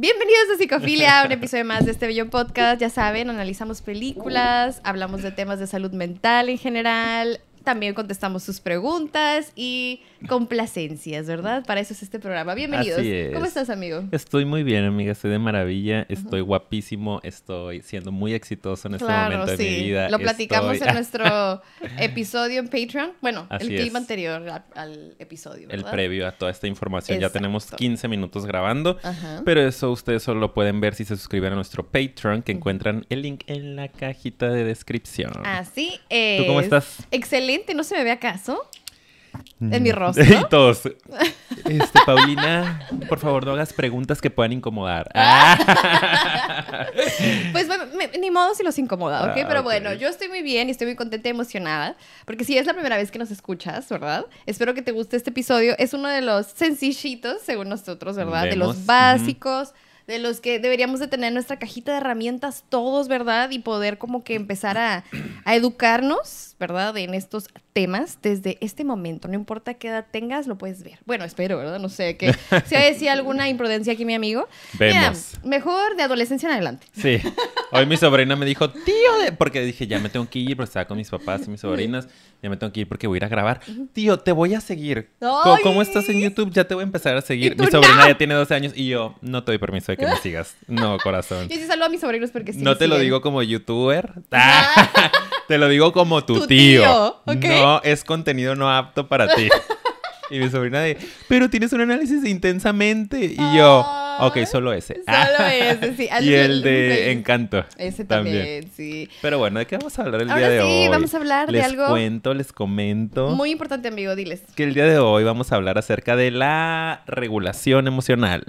Bienvenidos a Psicofilia, un episodio más de este bello podcast. Ya saben, analizamos películas, hablamos de temas de salud mental en general, también contestamos sus preguntas y complacencias, ¿verdad? Para eso es este programa. Bienvenidos. Así es. ¿Cómo estás, amigo? Estoy muy bien, amiga. Estoy de maravilla. Estoy guapísimo. Estoy siendo muy exitoso en este Claro, momento de mi vida. Lo platicamos Estoy- en nuestro episodio en Patreon. Bueno, el Así es. anterior al, al episodio, El previo a toda esta información. Ya tenemos Exacto. 15 minutos grabando. Ajá. Pero eso ustedes solo lo pueden ver si se suscriben a nuestro Patreon, que encuentran el link en la cajita de descripción. Así es. ¿Tú cómo estás? Excelente, ¿no se me ve acaso? Mm. En mi rostro. y todos. Este, Paulina, por favor, no hagas preguntas que puedan incomodar. Ah. Pues bueno, me- ni modo si los incomoda, ¿ok? Ah, Pero ok. bueno, yo estoy muy bien y estoy muy contenta y emocionada. Porque si es la primera vez que nos escuchas, ¿verdad? Espero que te guste este episodio. Es uno de los sencillitos, según nosotros, ¿verdad? De los Vemos, básicos, de los que deberíamos de tener en nuestra cajita de herramientas todos, ¿verdad? Y poder como que empezar a, a educarnos, ¿verdad? En estos temas desde este momento. No importa qué edad tengas, lo puedes ver. Bueno, espero, ¿verdad? No sé, que si hay decía alguna imprudencia aquí mi amigo. Mira, Vemos. mejor de adolescencia en adelante. Sí. Hoy mi sobrina me dijo, tío, de... porque dije, ya me tengo que ir, porque estaba con mis papás y mis sobrinas, ya me tengo que ir porque voy a ir a grabar. Tío, te voy a seguir. ¡Ay! ¿Cómo estás en YouTube? Ya te voy a empezar a seguir. ¿Y tú Mi sobrina no? ya tiene 12 años y yo no te doy permiso de que me sigas. No, corazón. Yo sí saludo a mis sobrinos porque sí. no te lo siguen. digo como youtuber. Ah, te lo digo como tu, Tu tío. tío, ¿ok? No, es contenido no apto para ti. Y mi sobrina de, pero tienes un análisis intensamente. Y yo, ok, Ay, solo ese. Solo ese, sí. Y el de Encanto. Ese también, sí. Pero bueno, ¿de qué vamos a hablar el Ahora día de sí, hoy? vamos a hablar de les algo cuento, les comento Muy importante, amigo, diles. que el día de hoy vamos a hablar acerca de la regulación emocional.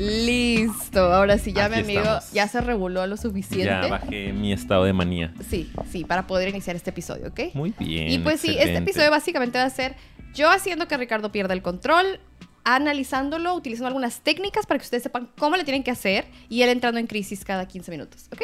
Listo. Ahora sí, ya mi Aquí amigo estamos. ya se reguló lo suficiente. Ya bajé mi estado de manía. Sí, sí, para poder iniciar este episodio, ¿ok? Muy bien. y pues sí, este episodio básicamente va a ser yo haciendo que Ricardo pierda el control, analizándolo, utilizando algunas técnicas para que ustedes sepan cómo le tienen que hacer y él entrando en crisis cada 15 minutos, ¿ok?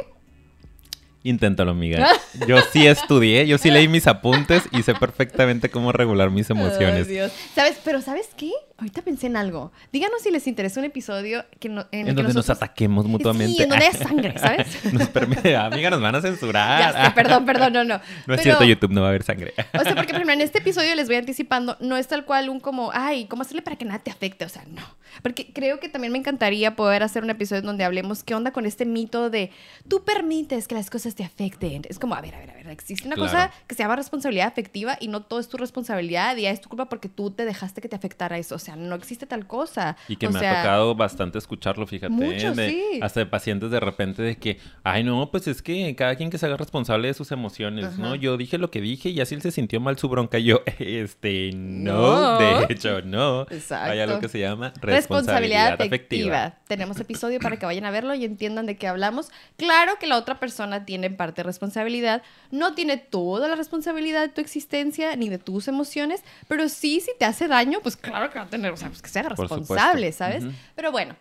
Inténtalo, amiga. Yo sí estudié, yo sí leí mis apuntes y sé perfectamente cómo regular mis emociones. Ay, Dios. ¿Sabes? Pero ¿sabes qué? Ahorita pensé en algo. Díganos si les interesa un episodio que no, en, el en que donde nos ataquemos mutuamente. Sí, en donde haya sangre, ¿sabes? Nos permite- amiga, nos van a censurar. Ya sé, perdón, perdón, no, no. No Pero- es cierto, YouTube no va a haber sangre. O sea, porque por ejemplo, en este episodio les voy anticipando, no es tal cual un como, ay, ¿cómo hacerle para que nada te afecte? O sea, no. Porque creo que también me encantaría poder hacer un episodio donde hablemos qué onda con este mito de tú permites que las cosas te afecten. Es como, a ver, a ver, a ver, existe una Claro. cosa que se llama responsabilidad afectiva y no todo es tu responsabilidad y ya es tu culpa porque tú te dejaste que te afectara eso. O sea, no existe tal cosa. Y que O me sea, ha tocado bastante escucharlo, fíjate. Mucho, de- sí. Hasta de pacientes de repente de que, ay, no, pues es que cada quien que se haga responsable de sus emociones, ¿no? Yo dije lo que dije y así él se sintió mal su bronca. Y yo, este, no, No. de hecho, no. Exacto. Hay algo que se llama Responsabilidad responsabilidad, afectiva. afectiva. Tenemos episodio para que vayan a verlo y entiendan de qué hablamos. Claro que la otra persona tiene parte de responsabilidad. No tiene toda la responsabilidad de tu existencia ni de tus emociones, pero sí, si te hace daño, pues claro que va a tener, o sea, pues que se haga Por responsable. ¿sabes? Pero bueno.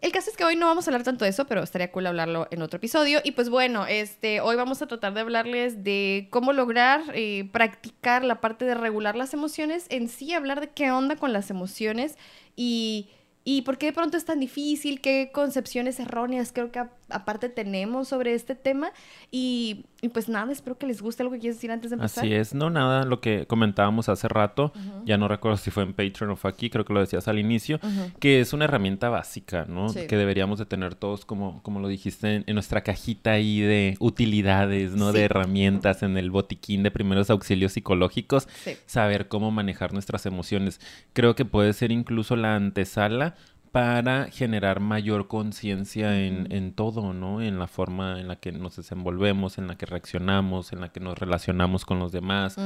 El caso es que hoy no vamos a hablar tanto de eso, pero estaría cool hablarlo en otro episodio. Y pues bueno, este, hoy vamos a tratar de hablarles de cómo lograr eh, practicar la parte de regular las emociones, en sí hablar de qué onda con las emociones y, y por qué de pronto es tan difícil, qué concepciones erróneas creo que a- aparte tenemos sobre este tema. Y, y pues nada, espero que les guste algo que quieres decir antes de empezar. Así es, no nada, lo que comentábamos hace rato, Ujú. ya no recuerdo si fue en Patreon o fue aquí, creo que lo decías al inicio, Ujú. que es una herramienta básica, ¿no? Sí. Que deberíamos de tener todos, como, como lo dijiste, en, en nuestra cajita ahí de utilidades, ¿no? Sí. De herramientas, en el botiquín de primeros auxilios psicológicos, Sí. saber cómo manejar nuestras emociones. Creo que puede ser incluso la antesala para generar mayor conciencia en, en todo, ¿no? En la forma en la que nos desenvolvemos, en la que reaccionamos, en la que nos relacionamos con los demás.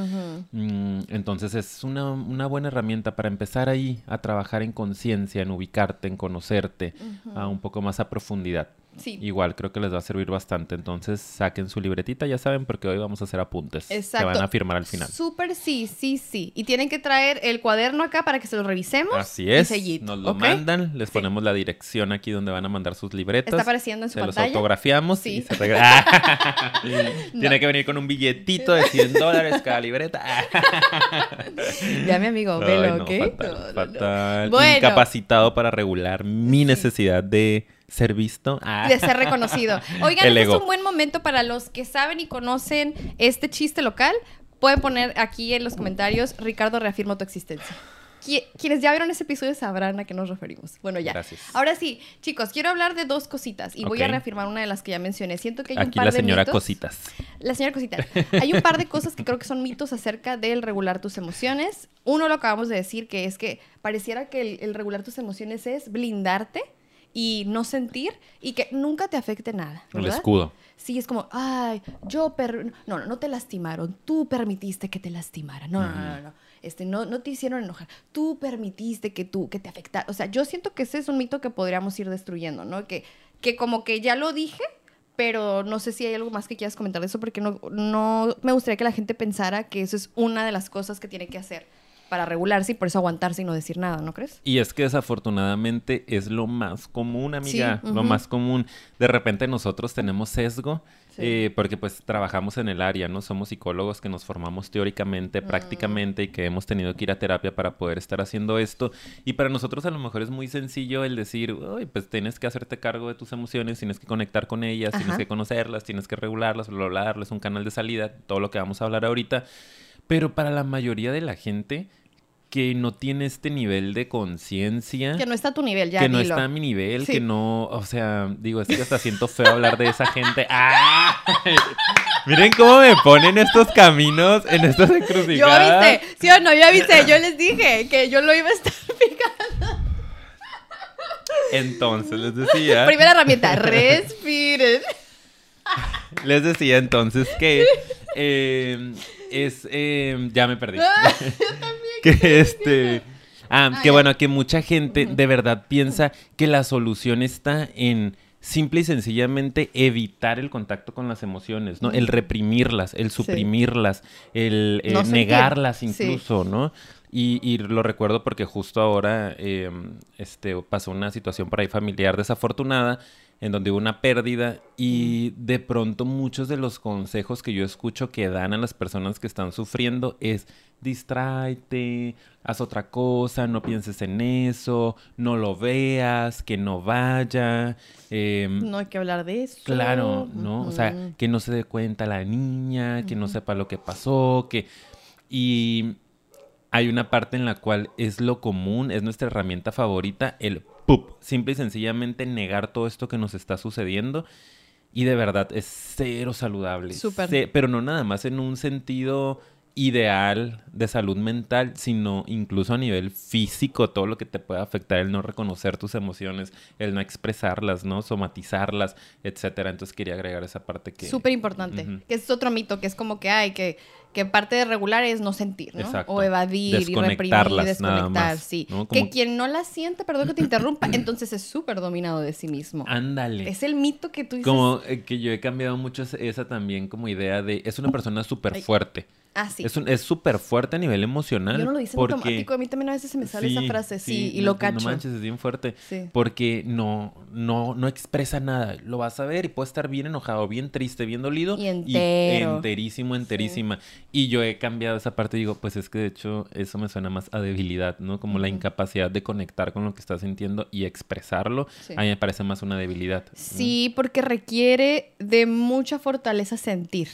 Mm, entonces es una, una buena herramienta para empezar ahí a trabajar en conciencia, en ubicarte, en conocerte a un poco más a profundidad. Sí. igual creo que les va a servir bastante. Entonces saquen su libretita, ya saben, porque hoy vamos a hacer apuntes Exacto. que van a firmar al final. Súper sí, sí, sí. Y tienen que traer el cuaderno acá para que se lo revisemos. Así es. Nos lo mandan, les Sí. ponemos la dirección aquí donde van a mandar sus libretas. Está apareciendo en su se los autografiamos Sí. y se. Tiene que venir con un billetito de 100 dólares cada libreta. Ya, mi amigo, velo, no, ¿ok? Fatal, fatal. Bueno. Incapacitado para regular mi necesidad de ser visto. Ah. de ser reconocido. Oigan, este es un buen momento para los que saben y conocen este chiste local. Pueden poner aquí en los comentarios, Ricardo reafirma tu existencia. Qui- Quienes ya vieron ese episodio sabrán a qué nos referimos. Bueno, ya. Gracias. Ahora sí, chicos, quiero hablar de dos cositas y voy a reafirmar una de las que ya mencioné. Siento que hay un par la de señora mitos. Cositas. La señora Cosita. Hay un par de cosas que creo que son mitos acerca del regular tus emociones. Uno lo acabamos de decir, que es que pareciera que el, el regular tus emociones es blindarte y no sentir y que nunca te afecte nada. El escudo. Sí, es como, ay, yo, per no, no, no te lastimaron, tú permitiste que te lastimaran. No, no, no, no, no. Este, no, no te hicieron enojar, tú permitiste que tú, que te afectara. O sea, yo siento que ese es un mito que podríamos ir destruyendo, ¿no? Que, que como que ya lo dije, pero no sé si hay algo más que quieras comentar de eso, porque no, no me gustaría que la gente pensara que eso es una de las cosas que tiene que hacer para regularse y por eso aguantarse y no decir nada, ¿no crees? Y es que desafortunadamente es lo más común, amiga. Sí, Lo más común. De repente nosotros tenemos sesgo. Sí. eh, porque pues trabajamos en el área, ¿no? Somos psicólogos que nos formamos teóricamente, Mm. prácticamente y que hemos tenido que ir a terapia para poder estar haciendo esto. Y para nosotros a lo mejor es muy sencillo el decir, "Uy, pues tienes que hacerte cargo de tus emociones, tienes que conectar con ellas, tienes que conocerlas, tienes que regularlas, bla, bla, bla, darles un canal de salida, todo lo que vamos a hablar ahorita. Pero para la mayoría de la gente que no tiene este nivel de conciencia, Que no está a tu nivel, ya que no está a mi nivel, Sí. que no, o sea, digo, es que hasta siento feo hablar de esa gente. ¡Ah! Miren cómo me ponen estos caminos en estas Yo encrucijadas. viste, sí o no, yo viste, yo les dije que yo lo iba a estar picando. Entonces les decía, Primera herramienta, respiren. les decía entonces que eh, es, eh, ya me perdí. que este, ah, Ah, que ya. bueno, que mucha gente de verdad piensa que la solución está en simple y sencillamente evitar el contacto con las emociones, ¿no? El reprimirlas, el suprimirlas, el eh, No negarlas Sí. incluso, ¿no? Y, y lo recuerdo porque justo ahora eh, este, pasó una situación por ahí familiar desafortunada en donde hubo una pérdida y de pronto muchos de los consejos que yo escucho que dan a las personas que están sufriendo es distráete, haz otra cosa, no pienses en eso, no lo veas, que no vaya. em, No hay que hablar de eso. Claro, ¿no? O sea, que no se dé cuenta la niña, que no sepa lo que pasó, que... Y hay una parte en la cual es lo común, es nuestra herramienta favorita, el pup. Simple y sencillamente negar todo esto que nos está sucediendo. Y de verdad es cero saludable. Súper. Pero no nada más en un sentido ideal de salud mental, sino incluso a nivel físico, todo lo que te puede afectar el no reconocer tus emociones, el no expresarlas, ¿no? Somatizarlas, etcétera. Entonces quería agregar esa parte que... Súper importante. Que es otro mito, que es como que hay que, que parte de regular es no sentir, ¿no? Exacto. O evadir y reprimir, nada desconectar, más, sí. ¿no? Que quien no la siente, perdón que te interrumpa, entonces es súper dominado de sí mismo. Ándale. Es el mito que tú dices. Como eh, que yo he cambiado mucho esa- también como idea de... Es una persona súper Ay. Ah, sí. Es súper fuerte a nivel emocional. Yo no lo hice porque... automático, a mí también a veces se me sale esa frase, sí, y no- lo No cacho. manches, es bien fuerte. Sí. Porque no, no, no expresa nada. Lo vas a ver y puede estar bien enojado, bien triste, bien dolido. Y entero. enterísimo, enterísima. Y yo he cambiado esa parte y digo, pues es que de hecho eso me suena más a debilidad, ¿no? Como la incapacidad de conectar con lo que estás sintiendo y expresarlo. A mí me parece más una debilidad. ¿no? Sí, porque requiere de mucha fortaleza sentir.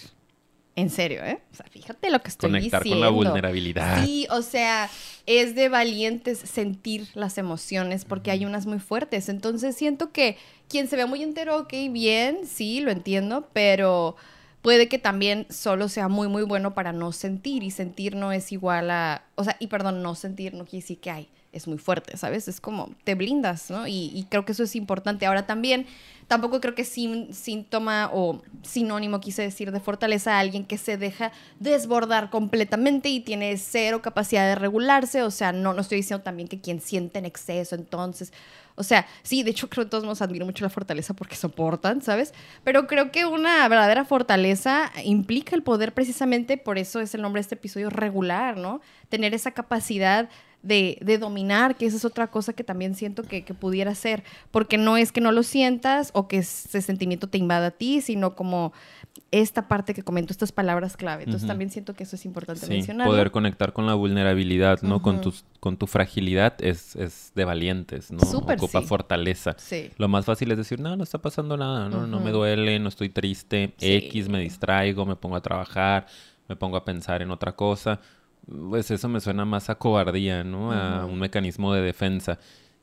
En serio, ¿eh? O sea, fíjate lo que estoy Conectar diciendo. con la vulnerabilidad. Sí, o sea, es de valientes sentir las emociones porque hay unas muy fuertes. Entonces siento que quien se ve muy entero, ok, bien, sí, lo entiendo, pero puede que también solo sea muy, muy bueno para no sentir y sentir no es igual a, o sea, y perdón, no sentir no quiere decir que hay es muy fuerte, ¿sabes? Es como te blindas, ¿no? Y, creo que eso es importante. Ahora también, tampoco creo que sin, síntoma o sinónimo, quise decir, de fortaleza a alguien que se deja desbordar completamente y tiene cero capacidad de regularse. O sea, no, no estoy diciendo también que quien siente en exceso, entonces... O sea, sí, de hecho creo que todos nos admiro mucho la fortaleza porque soportan, ¿sabes? Pero creo que una verdadera fortaleza implica el poder precisamente, por eso es el nombre de este episodio, regular, ¿no? Tener esa capacidad de, de, dominar, que esa es otra cosa que también siento que, que, pudiera ser, porque no es que no lo sientas o que ese sentimiento te invada a ti, sino como esta parte que comento, estas palabras clave. Entonces uh -huh. también siento que eso es importante sí, mencionar. Poder conectar con la vulnerabilidad, ¿no? Uh -huh. con, tus, con tu fragilidad es, es de valientes, ¿no? Súper, Ocupa sí. fortaleza. Sí. Lo más fácil es decir, no, no está pasando nada, no, uh -huh. no me duele, no estoy triste. X, me distraigo, me pongo a trabajar, me pongo a pensar en otra cosa pues eso me suena más a cobardía, ¿no? Uh -huh. A un mecanismo de defensa.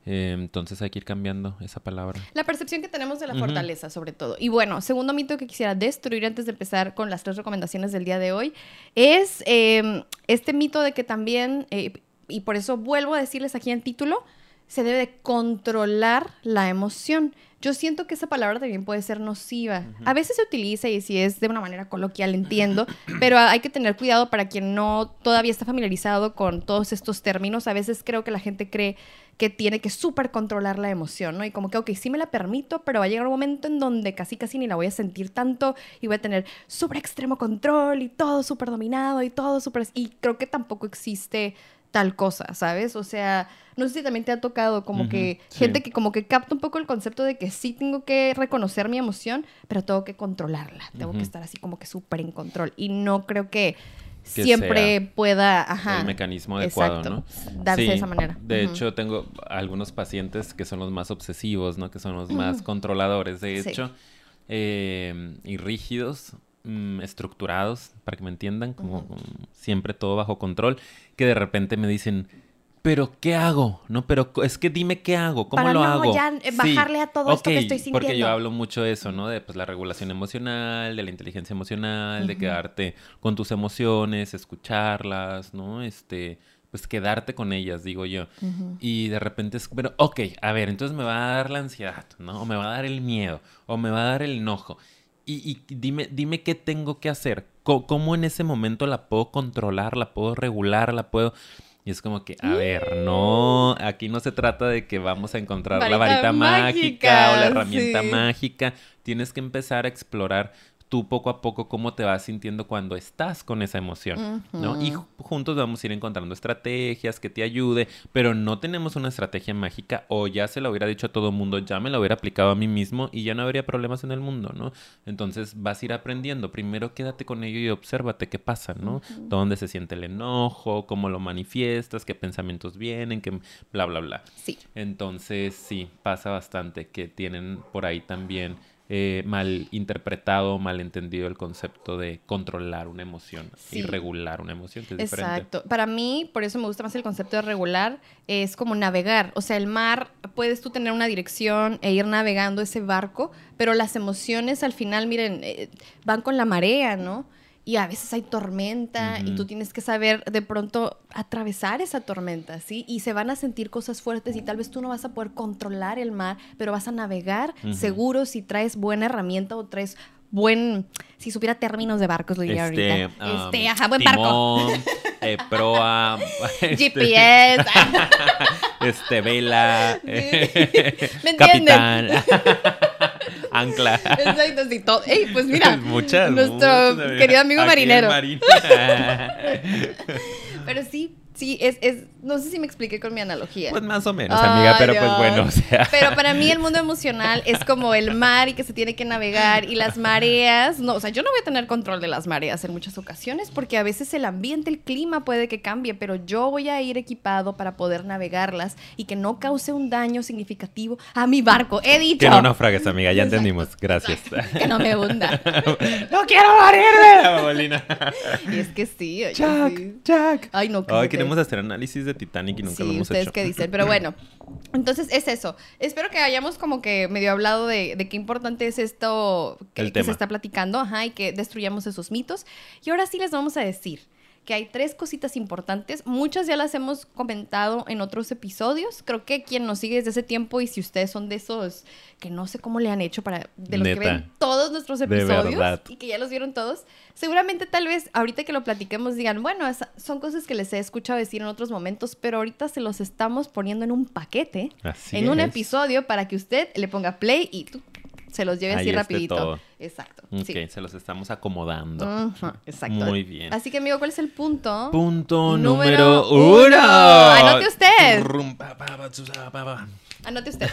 Eh, entonces hay que ir cambiando esa palabra. La percepción que tenemos de la fortaleza, uh -huh. sobre todo. Y bueno, segundo mito que quisiera destruir antes de empezar con las tres recomendaciones del día de hoy es eh, este mito de que también, eh, y por eso vuelvo a decirles aquí en título, se debe de controlar la emoción. Yo siento que esa palabra también puede ser nociva. Uh -huh. A veces se utiliza y si es de una manera coloquial entiendo, pero hay que tener cuidado para quien no todavía está familiarizado con todos estos términos. A veces creo que la gente cree que tiene que súper controlar la emoción, ¿no? Y como que, ok, sí me la permito, pero va a llegar un momento en donde casi casi ni la voy a sentir tanto y voy a tener súper extremo control y todo súper dominado y todo súper... Y creo que tampoco existe tal cosa, ¿sabes? O sea, no sé si también te ha tocado como uh -huh, que sí. gente que como que capta un poco el concepto de que sí tengo que reconocer mi emoción, pero tengo que controlarla, tengo uh -huh. que estar así como que súper en control y no creo que, que siempre pueda, ajá, el mecanismo adecuado, exacto, ¿no? Darse sí, de esa manera. De uh -huh. hecho, tengo algunos pacientes que son los más obsesivos, ¿no? Que son los más controladores, de hecho, sí. eh, y rígidos mm, estructurados, para que me entiendan, como, como, siempre todo bajo control, que de repente me dicen, pero ¿qué hago? No, pero es que dime qué hago, ¿cómo para lo no hago? ya bajarle sí. a todo okay, esto que estoy sintiendo. Porque yo hablo mucho de eso, ¿no? De pues la regulación emocional, de la inteligencia emocional, uh -huh. de quedarte con tus emociones, escucharlas, ¿no? Este, pues quedarte con ellas, digo yo. Uh -huh. Y de repente es, pero, ok, a ver, entonces me va a dar la ansiedad, ¿no? O me va a dar el miedo, o me va a dar el enojo. Y, y dime, dime qué tengo que hacer. ¿Cómo, ¿Cómo, en ese momento la puedo controlar, la puedo regular, la puedo... Y es como que, a ver, no, aquí no se trata de que vamos a encontrar varita la varita mágica, mágica, o la herramienta sí. mágica. Tienes que empezar a explorar tú poco a poco cómo te vas sintiendo cuando estás con esa emoción, uh -huh. ¿no? Y juntos vamos a ir encontrando estrategias que te ayude, pero no tenemos una estrategia mágica o ya se lo hubiera dicho a todo el mundo, ya me lo hubiera aplicado a mí mismo y ya no habría problemas en el mundo, ¿no? Entonces vas a ir aprendiendo. Primero quédate con ello y obsérvate qué pasa, ¿no? Uh -huh. Dónde se siente el enojo, cómo lo manifiestas, qué pensamientos vienen, qué bla, bla, bla. Sí. Entonces, sí, pasa bastante que tienen por ahí también eh, mal interpretado, mal entendido el concepto de controlar una emoción sí. y regular una emoción, que es Exacto. diferente. Para mí, por eso me gusta más el concepto de regular, es como navegar. O sea, el mar, puedes tú tener una dirección e ir navegando ese barco, pero las emociones al final, miren, eh, van con la marea, ¿no? Y a veces hay tormenta uh -huh. y tú tienes que saber de pronto atravesar esa tormenta, ¿sí? Y se van a sentir cosas fuertes y tal vez tú no vas a poder controlar el mar, pero vas a navegar uh -huh. seguro si traes buena herramienta o traes buen, si supiera términos de barcos, lo diría este, ahorita. Um, este, ajá, buen timón, barco. Eh, proa, este, GPS, este, vela, ¿Me capitán, ancla. Exacto, sí, todo. Ey, pues mira, muchas, nuestro muchas, querido amigo marinero. Pero sí, sí, es, es, no sé si me expliqué con mi analogía. Pues más o menos, amiga, pero pues bueno, o sea. Pero para mí el mundo emocional es como el mar y que se tiene que navegar y las mareas, no, o sea, yo no voy a tener control de las mareas en muchas ocasiones porque a veces el ambiente, el clima puede que cambie, pero yo voy a ir equipado para poder navegarlas y que no cause un daño significativo a mi barco. He dicho. Que no naufragues, amiga, ya entendimos. Gracias. Que no me hunda. ¡No quiero morirme! Y es que sí. oye, Jack, sí. Jack. Ay, no, Ay. Queremos hacer análisis de Titanic y nunca sí, lo hemos ustedes hecho. qué dicen, pero bueno. Entonces es eso. Espero que hayamos como que medio hablado de, de qué importante es esto que, que se está platicando, ajá, y que destruyamos esos mitos. Y ahora sí les vamos a decir que hay tres cositas importantes. Muchas ya las hemos comentado en otros episodios. Creo que quien nos sigue desde ese tiempo y si ustedes son de esos que no sé cómo le han hecho para de los que ven todos nuestros episodios y que ya los vieron todos, seguramente tal vez ahorita que lo platiquemos digan, bueno, son cosas que les he escuchado decir en otros momentos, pero ahorita se los estamos poniendo en un paquete, Así en un episodio para que usted le ponga play y tú, se los lleve Ahí así rapidito. todo. Exacto. Ok, sí. se los estamos acomodando. Exacto. Muy bien. Así que, amigo, ¿cuál es el punto? Punto Número número uno. uno. Anote usted. Anote usted.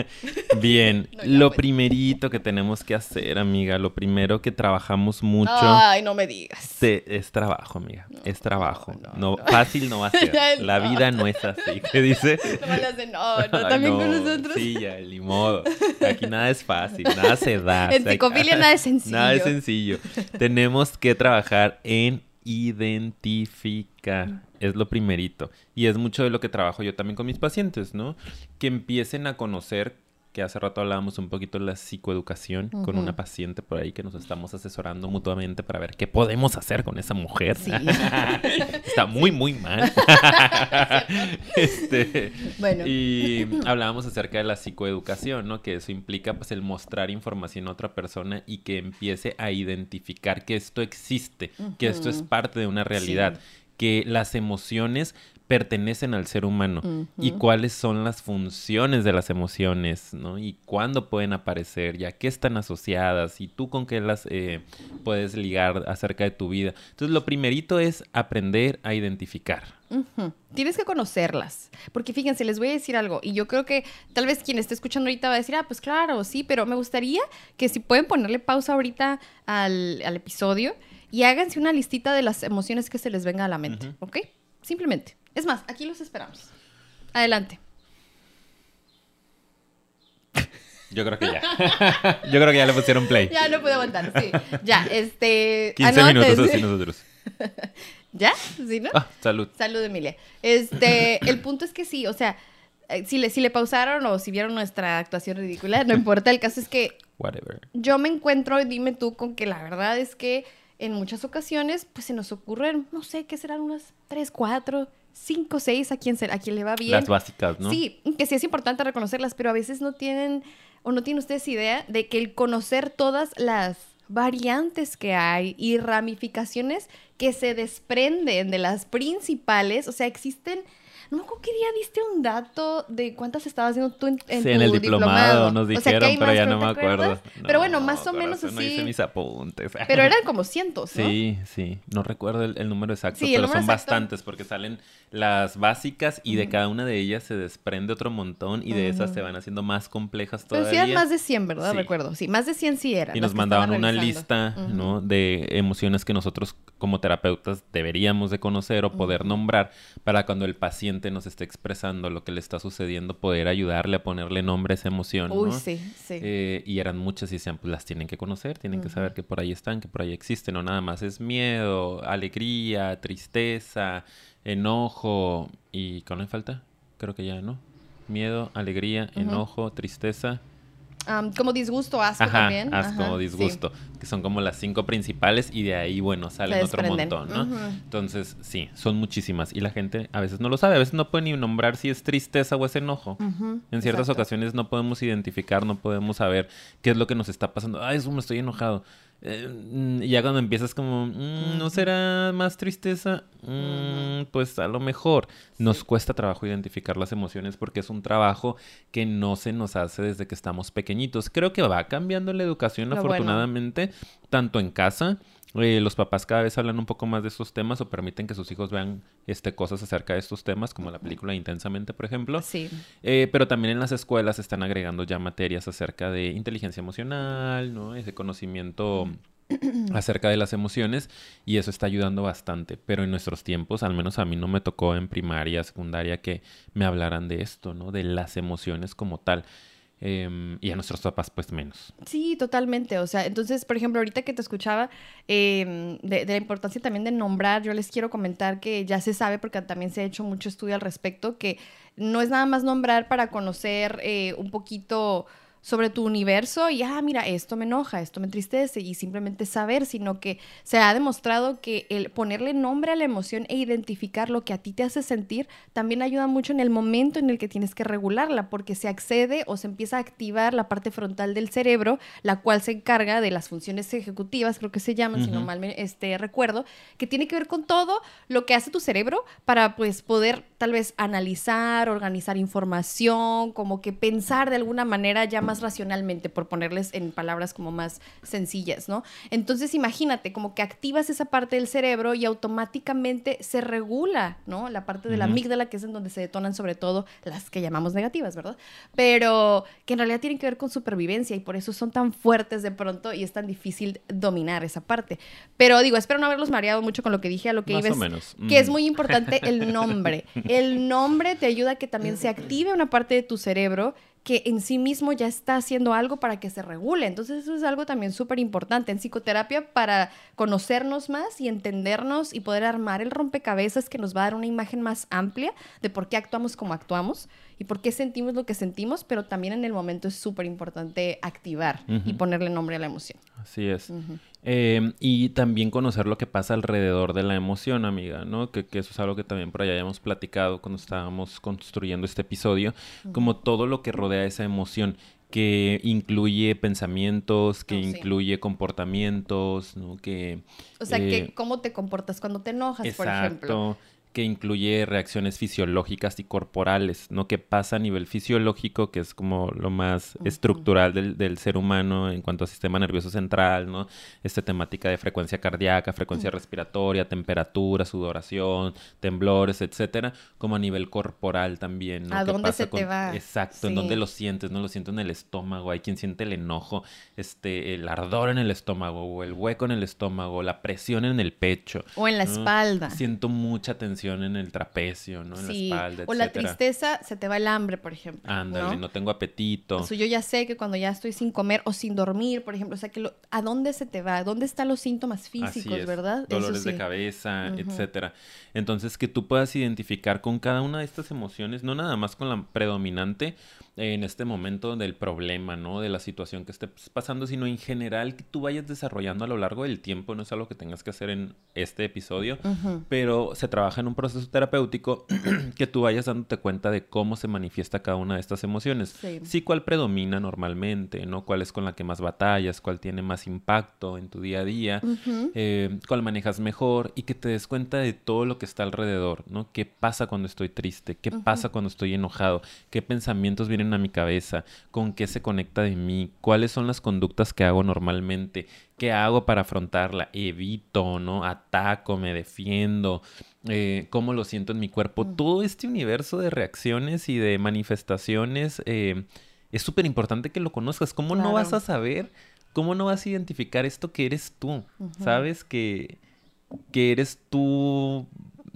Bien, No, lo pues. primerito que tenemos que hacer, amiga, lo primero que trabajamos mucho Ay, no me digas. es trabajo, amiga. es trabajo. no, fácil no va a ser. La vida no es así. ¿Qué dice? No me no, también con no, nosotros. Sí, ya, ni modo. Aquí nada es fácil, nada se da. En O sea, psicofilia nada es sencillo. Nada es sencillo. Tenemos que trabajar en identificar. Es lo primerito. Y es mucho de lo que trabajo yo también con mis pacientes, ¿no? Que empiecen a conocer, que hace rato hablábamos un poquito de la psicoeducación con una paciente por ahí que nos estamos asesorando mutuamente para ver qué podemos hacer con esa mujer. Sí. Está muy, muy mal. este, Bueno. y hablábamos acerca de la psicoeducación, ¿no? Que eso implica pues el mostrar información a otra persona y que empiece a identificar que esto existe, que esto es parte de una realidad, Sí. Que las emociones pertenecen al ser humano y cuáles son las funciones de las emociones, ¿no? Y cuándo pueden aparecer, y a qué están asociadas, y tú con qué las eh, puedes ligar acerca de tu vida. Entonces, lo primerito es aprender a identificar. Tienes que conocerlas. Porque fíjense, les voy a decir algo. Y yo creo que tal vez quien esté escuchando ahorita va a decir, ah, pues claro, sí, pero me gustaría que si pueden ponerle pausa ahorita al, al episodio y háganse una listita de las emociones que se les venga a la mente. ¿ok? Simplemente. Es más, aquí los esperamos. Adelante. Yo creo que ya. Yo creo que ya le pusieron play. Ya no puedo aguantar, sí. Ya, este... 15 anoten. minutos así nosotros. ¿Ya? ¿Sí, no? Ah, salud. Salud, Emilia. Este, el punto es que sí, o sea, eh, si le, si le pausaron o si vieron nuestra actuación ridícula, no importa. El caso es que Whatever. yo me encuentro, dime tú, con que la verdad es que en muchas ocasiones, pues se nos ocurren, no sé, ¿qué serán? Unas tres, cuatro, cinco, seis, a quien, se, a quien le va bien. Las básicas, ¿no? Sí, que sí es importante reconocerlas, pero a veces no tienen o no tienen ustedes idea de que el conocer todas las variantes que hay y ramificaciones que se desprenden de las principales, o sea, existen... No me acuerdo qué día diste un dato de cuántas estabas haciendo tú en, en Sí, en el diplomado nos O sea, dijeron, pero ya ¿no me acuerdo. pero bueno, No, más o menos corazón, No hice así. mis apuntes. Pero eran como cientos, ¿no? Sí, sí. No recuerdo el, el número exacto, Sí, pero número son exacto. bastantes porque salen las básicas y de cada una de ellas se desprende otro montón y de esas se van haciendo más complejas Pero todavía. sí eran más de 100, ¿verdad? Sí. Recuerdo. Sí, más de 100 sí eran. Y nos mandaban una revisando. lista. ¿no? De emociones que nosotros como terapeutas deberíamos de conocer o poder nombrar para cuando el paciente nos esté expresando lo que le está sucediendo, poder ayudarle a ponerle nombre a esa emoción, Uy, ¿no? sí, sí. Eh, y eran muchas y decían, pues las tienen que conocer, tienen que saber que por ahí están, que por ahí existen, no nada más es miedo, alegría, tristeza, enojo y ¿cuál me falta? Creo que ya, ¿no? Miedo, alegría, enojo, tristeza. Am, como disgusto, asco Ajá, también. asco, Ajá, sí. disgusto, que son como las cinco principales y de ahí, bueno, salen otro montón, ¿no? Entonces, sí, son muchísimas y la gente a veces no lo sabe, a veces no puede ni nombrar si es tristeza o es enojo. En ciertas exacto. ocasiones no podemos identificar, no podemos saber qué es lo que nos está pasando. Ay, eso me estoy enojado. Eh, mm, y ya cuando empiezas como, mm, ¿no será más tristeza? Mm, Pues a lo mejor. Nos cuesta trabajo identificar las emociones porque es un trabajo que no se nos hace desde que estamos pequeñitos. Creo que va cambiando la educación, Lo bueno. afortunadamente, tanto en casa. Eh, los papás cada vez hablan un poco más de estos temas o permiten que sus hijos vean este, cosas acerca de estos temas, como la película Intensamente, por ejemplo. Sí. Eh, pero también en las escuelas están agregando ya materias acerca de inteligencia emocional, ¿no? Ese conocimiento acerca de las emociones y eso está ayudando bastante. Pero en nuestros tiempos, al menos a mí no me tocó en primaria, secundaria, que me hablaran de esto, ¿no? De las emociones como tal. Em, y a nuestros papás, pues menos. Sí, totalmente. O sea, entonces, por ejemplo, ahorita que te escuchaba eh, de, de la importancia también de nombrar, yo les quiero comentar que ya se sabe, porque también se ha hecho mucho estudio al respecto, que no es nada más nombrar para conocer eh, un poquito sobre tu universo y, ah, mira, esto me enoja, esto me entristece y simplemente saber, sino que se ha demostrado que el ponerle nombre a la emoción e identificar lo que a ti te hace sentir también ayuda mucho en el momento en el que tienes que regularla, porque se accede o se empieza a activar la parte frontal del cerebro, la cual se encarga de las funciones ejecutivas, creo que se llaman, si no mal me este, recuerdo, que tiene que ver con todo lo que hace tu cerebro para pues poder tal vez analizar, organizar información, como que pensar de alguna manera ya más racionalmente, por ponerles en palabras como más sencillas, ¿no? Entonces imagínate, como que activas esa parte del cerebro y automáticamente se regula, ¿no? La parte de la amígdala, que es en donde se detonan sobre todo las que llamamos negativas, ¿verdad? Pero que en realidad tienen que ver con supervivencia y por eso son tan fuertes de pronto y es tan difícil dominar esa parte. Pero digo, espero no haberlos mareado mucho con lo que dije, a lo que Más ibas, o menos. que es Mm. muy importante el nombre. El nombre te ayuda a que también se active una parte de tu cerebro que en sí mismo ya está haciendo algo para que se regule. Entonces eso es algo también súper importante en psicoterapia para conocernos más y entendernos y poder armar el rompecabezas que nos va a dar una imagen más amplia de por qué actuamos como actuamos y por qué sentimos lo que sentimos, pero también en el momento es súper importante activar y ponerle nombre a la emoción. Así es. Eh, y también conocer lo que pasa alrededor de la emoción, amiga, ¿no? Que, que eso es algo que también por allá hemos platicado cuando estábamos construyendo este episodio, como todo lo que rodea esa emoción, que incluye pensamientos, que Oh, sí. incluye comportamientos, ¿no? Que... O sea, eh, que cómo te comportas cuando te enojas, por ejemplo. Que incluye reacciones fisiológicas y corporales, ¿no? Que pasa a nivel fisiológico, que es como lo más estructural del, del ser humano en cuanto a sistema nervioso central, ¿no? Esta temática de frecuencia cardíaca, frecuencia respiratoria, temperatura, sudoración, temblores, etcétera, como a nivel corporal también, ¿no? ¿A ¿Qué dónde pasa se te va? Exacto, en dónde lo sientes, ¿no? Lo siento en el estómago, hay quien siente el enojo, este, el ardor en el estómago, o el hueco en el estómago, la presión en el pecho. O en la ¿no? espalda. Siento mucha tensión en el trapecio, ¿no? En Sí. la espalda, o la tristeza, se te va el hambre, por ejemplo. Ándale, ¿no? no tengo apetito. O sea, yo ya sé que cuando ya estoy sin comer o sin dormir, por ejemplo, o sea, que lo- ¿a dónde se te va? ¿Dónde están los síntomas Así físicos, es, verdad? Dolores de cabeza, Ujú. etcétera. Entonces, que tú puedas identificar con cada una de estas emociones, no nada más con la predominante en este momento del problema, ¿no? De la situación que esté pasando, sino en general que tú vayas desarrollando a lo largo del tiempo. No es algo que tengas que hacer en este episodio, pero se trabaja en un proceso terapéutico que tú vayas dándote cuenta de cómo se manifiesta cada una de estas emociones. Sí. Sí, cuál predomina normalmente, ¿no? Cuál es con la que más batallas, cuál tiene más impacto en tu día a día, eh, cuál manejas mejor y que te des cuenta de todo lo que está alrededor, ¿no? ¿Qué pasa cuando estoy triste? ¿Qué pasa cuando estoy enojado? ¿Qué pensamientos vienen a mi cabeza? ¿Con qué se conecta de mí? ¿Cuáles son las conductas que hago normalmente? ¿Qué hago para afrontarla? Evito, ¿no? Ataco, me defiendo. eh, ¿Cómo lo siento en mi cuerpo? Todo este universo de reacciones y de manifestaciones eh, es súper importante que lo conozcas. ¿Cómo no vas a saber? ¿Cómo no vas a identificar esto que eres tú? ¿Sabes? Que, que eres tú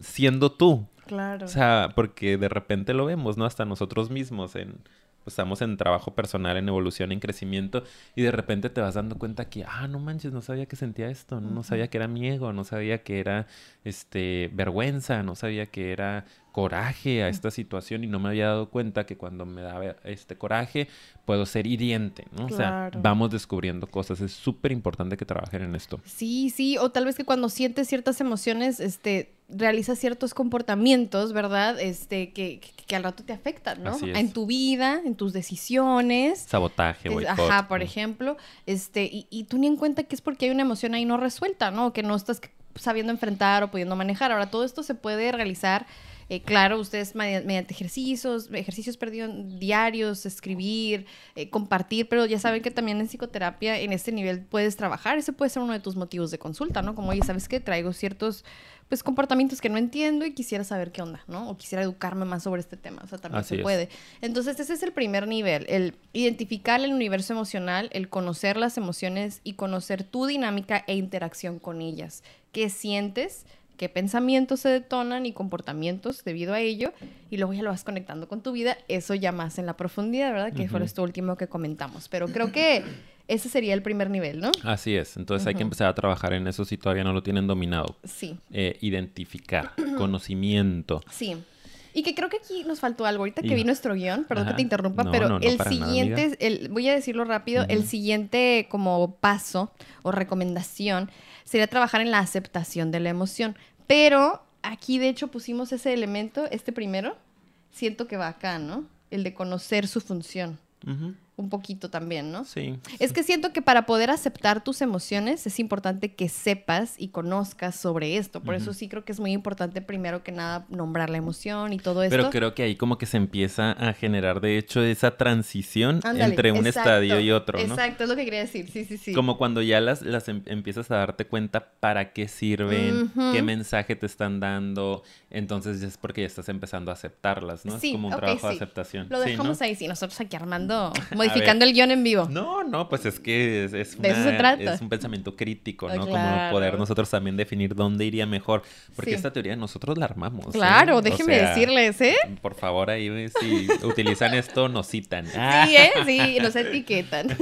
siendo tú. Claro. O sea, porque de repente lo vemos, ¿no? Hasta nosotros mismos en pues, estamos en trabajo personal, en evolución, en crecimiento, y de repente te vas dando cuenta que, ah, no manches, no sabía que sentía esto, no sabía que era mi ego, no sabía que era este vergüenza, no sabía que era coraje a esta situación y no me había dado cuenta que cuando me daba este coraje puedo ser hiriente, ¿no? O sea, vamos descubriendo cosas, es súper importante que trabajen en esto. Sí, sí, o tal vez que cuando sientes ciertas emociones, este, realizas ciertos comportamientos, ¿verdad? Este, que, que, que al rato te afectan, ¿no? En tu vida, en tus decisiones. Sabotaje, boicot. Ajá, por ¿no? ejemplo, este, y, y tú ni en cuenta que es porque hay una emoción ahí no resuelta, ¿no? Que no estás sabiendo enfrentar o pudiendo manejar. Ahora, todo esto se puede realizar, eh, claro, ustedes medi- mediante ejercicios, ejercicios perdón, diarios, escribir, eh, compartir, pero ya saben que también en psicoterapia en este nivel puedes trabajar. Ese puede ser uno de tus motivos de consulta, ¿no? Como, oye, ¿sabes qué? Traigo ciertos pues comportamientos que no entiendo y quisiera saber qué onda, ¿no? O quisiera educarme más sobre este tema, o sea, también Así se es. puede. Entonces, ese es el primer nivel, el identificar el universo emocional, el conocer las emociones y conocer tu dinámica e interacción con ellas. ¿Qué sientes? ¿Qué pensamientos se detonan y comportamientos debido a ello? Y luego ya lo vas conectando con tu vida, eso ya más en la profundidad, ¿verdad? Que fue esto último que comentamos. Pero creo que ese sería el primer nivel, ¿no? Así es, entonces hay que empezar a trabajar en eso si todavía no lo tienen dominado. Sí, Eh, identificar, conocimiento. sí. Y que creo que aquí nos faltó algo. Ahorita que Y- vi nuestro guion, perdón Ajá. que te interrumpa, No, pero no, no, el nada, siguiente, el, voy a decirlo rápido, el siguiente como paso o recomendación sería trabajar en la aceptación de la emoción. Pero aquí de hecho pusimos ese elemento, este primero, siento que va acá, ¿no? El de conocer su función. Un poquito también, ¿no? Sí. Es que siento que para poder aceptar tus emociones es importante que sepas y conozcas sobre esto. Por eso sí creo que es muy importante primero que nada nombrar la emoción y todo esto. Pero creo que ahí como que se empieza a generar, de hecho, esa transición Ándale, entre un exacto, estadio y otro, ¿no? Exacto, es lo que quería decir. Sí, sí, sí. Como cuando ya las, las em- empiezas a darte cuenta para qué sirven, qué mensaje te están dando, entonces ya es porque ya estás empezando a aceptarlas, ¿no? Sí, es como un trabajo de sí. aceptación. Lo Sí, dejamos ¿no? ahí, sí, nosotros aquí armando, modificando el guion en vivo. No, no, pues es que es, es De eso se una- trata. es un pensamiento crítico, Ah, ¿no? claro. Como poder nosotros también definir dónde iría mejor, porque Sí. esta teoría nosotros la armamos. ¿eh? Claro, O déjenme sea, decirles, ¿eh? Por favor, ahí eh, si utilizan esto, nos citan. Sí, ¿eh? Sí, nos etiquetan.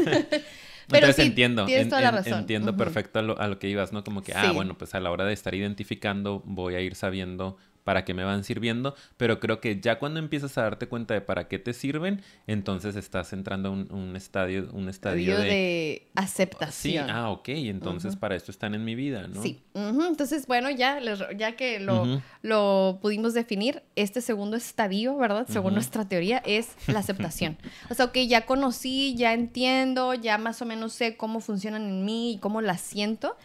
Pero Entonces sí, entiendo, tienes en- toda la razón. entiendo perfecto a lo, a lo que ibas, ¿no? Como que, ah, Sí. bueno, pues a la hora de estar identificando voy a ir sabiendo para qué me van sirviendo, pero creo que ya cuando empiezas a darte cuenta de para qué te sirven, entonces estás entrando a un, un estadio, un estadio de... de Sí, aceptación. ah, ok, entonces para esto están en mi vida, ¿no? Sí. Entonces, bueno, ya, les- ya que lo, lo pudimos definir, este segundo estadio, ¿verdad? Según nuestra teoría, es la aceptación. o sea, ok, ya conocí, ya entiendo, ya más o menos sé cómo funcionan en mí y cómo las siento.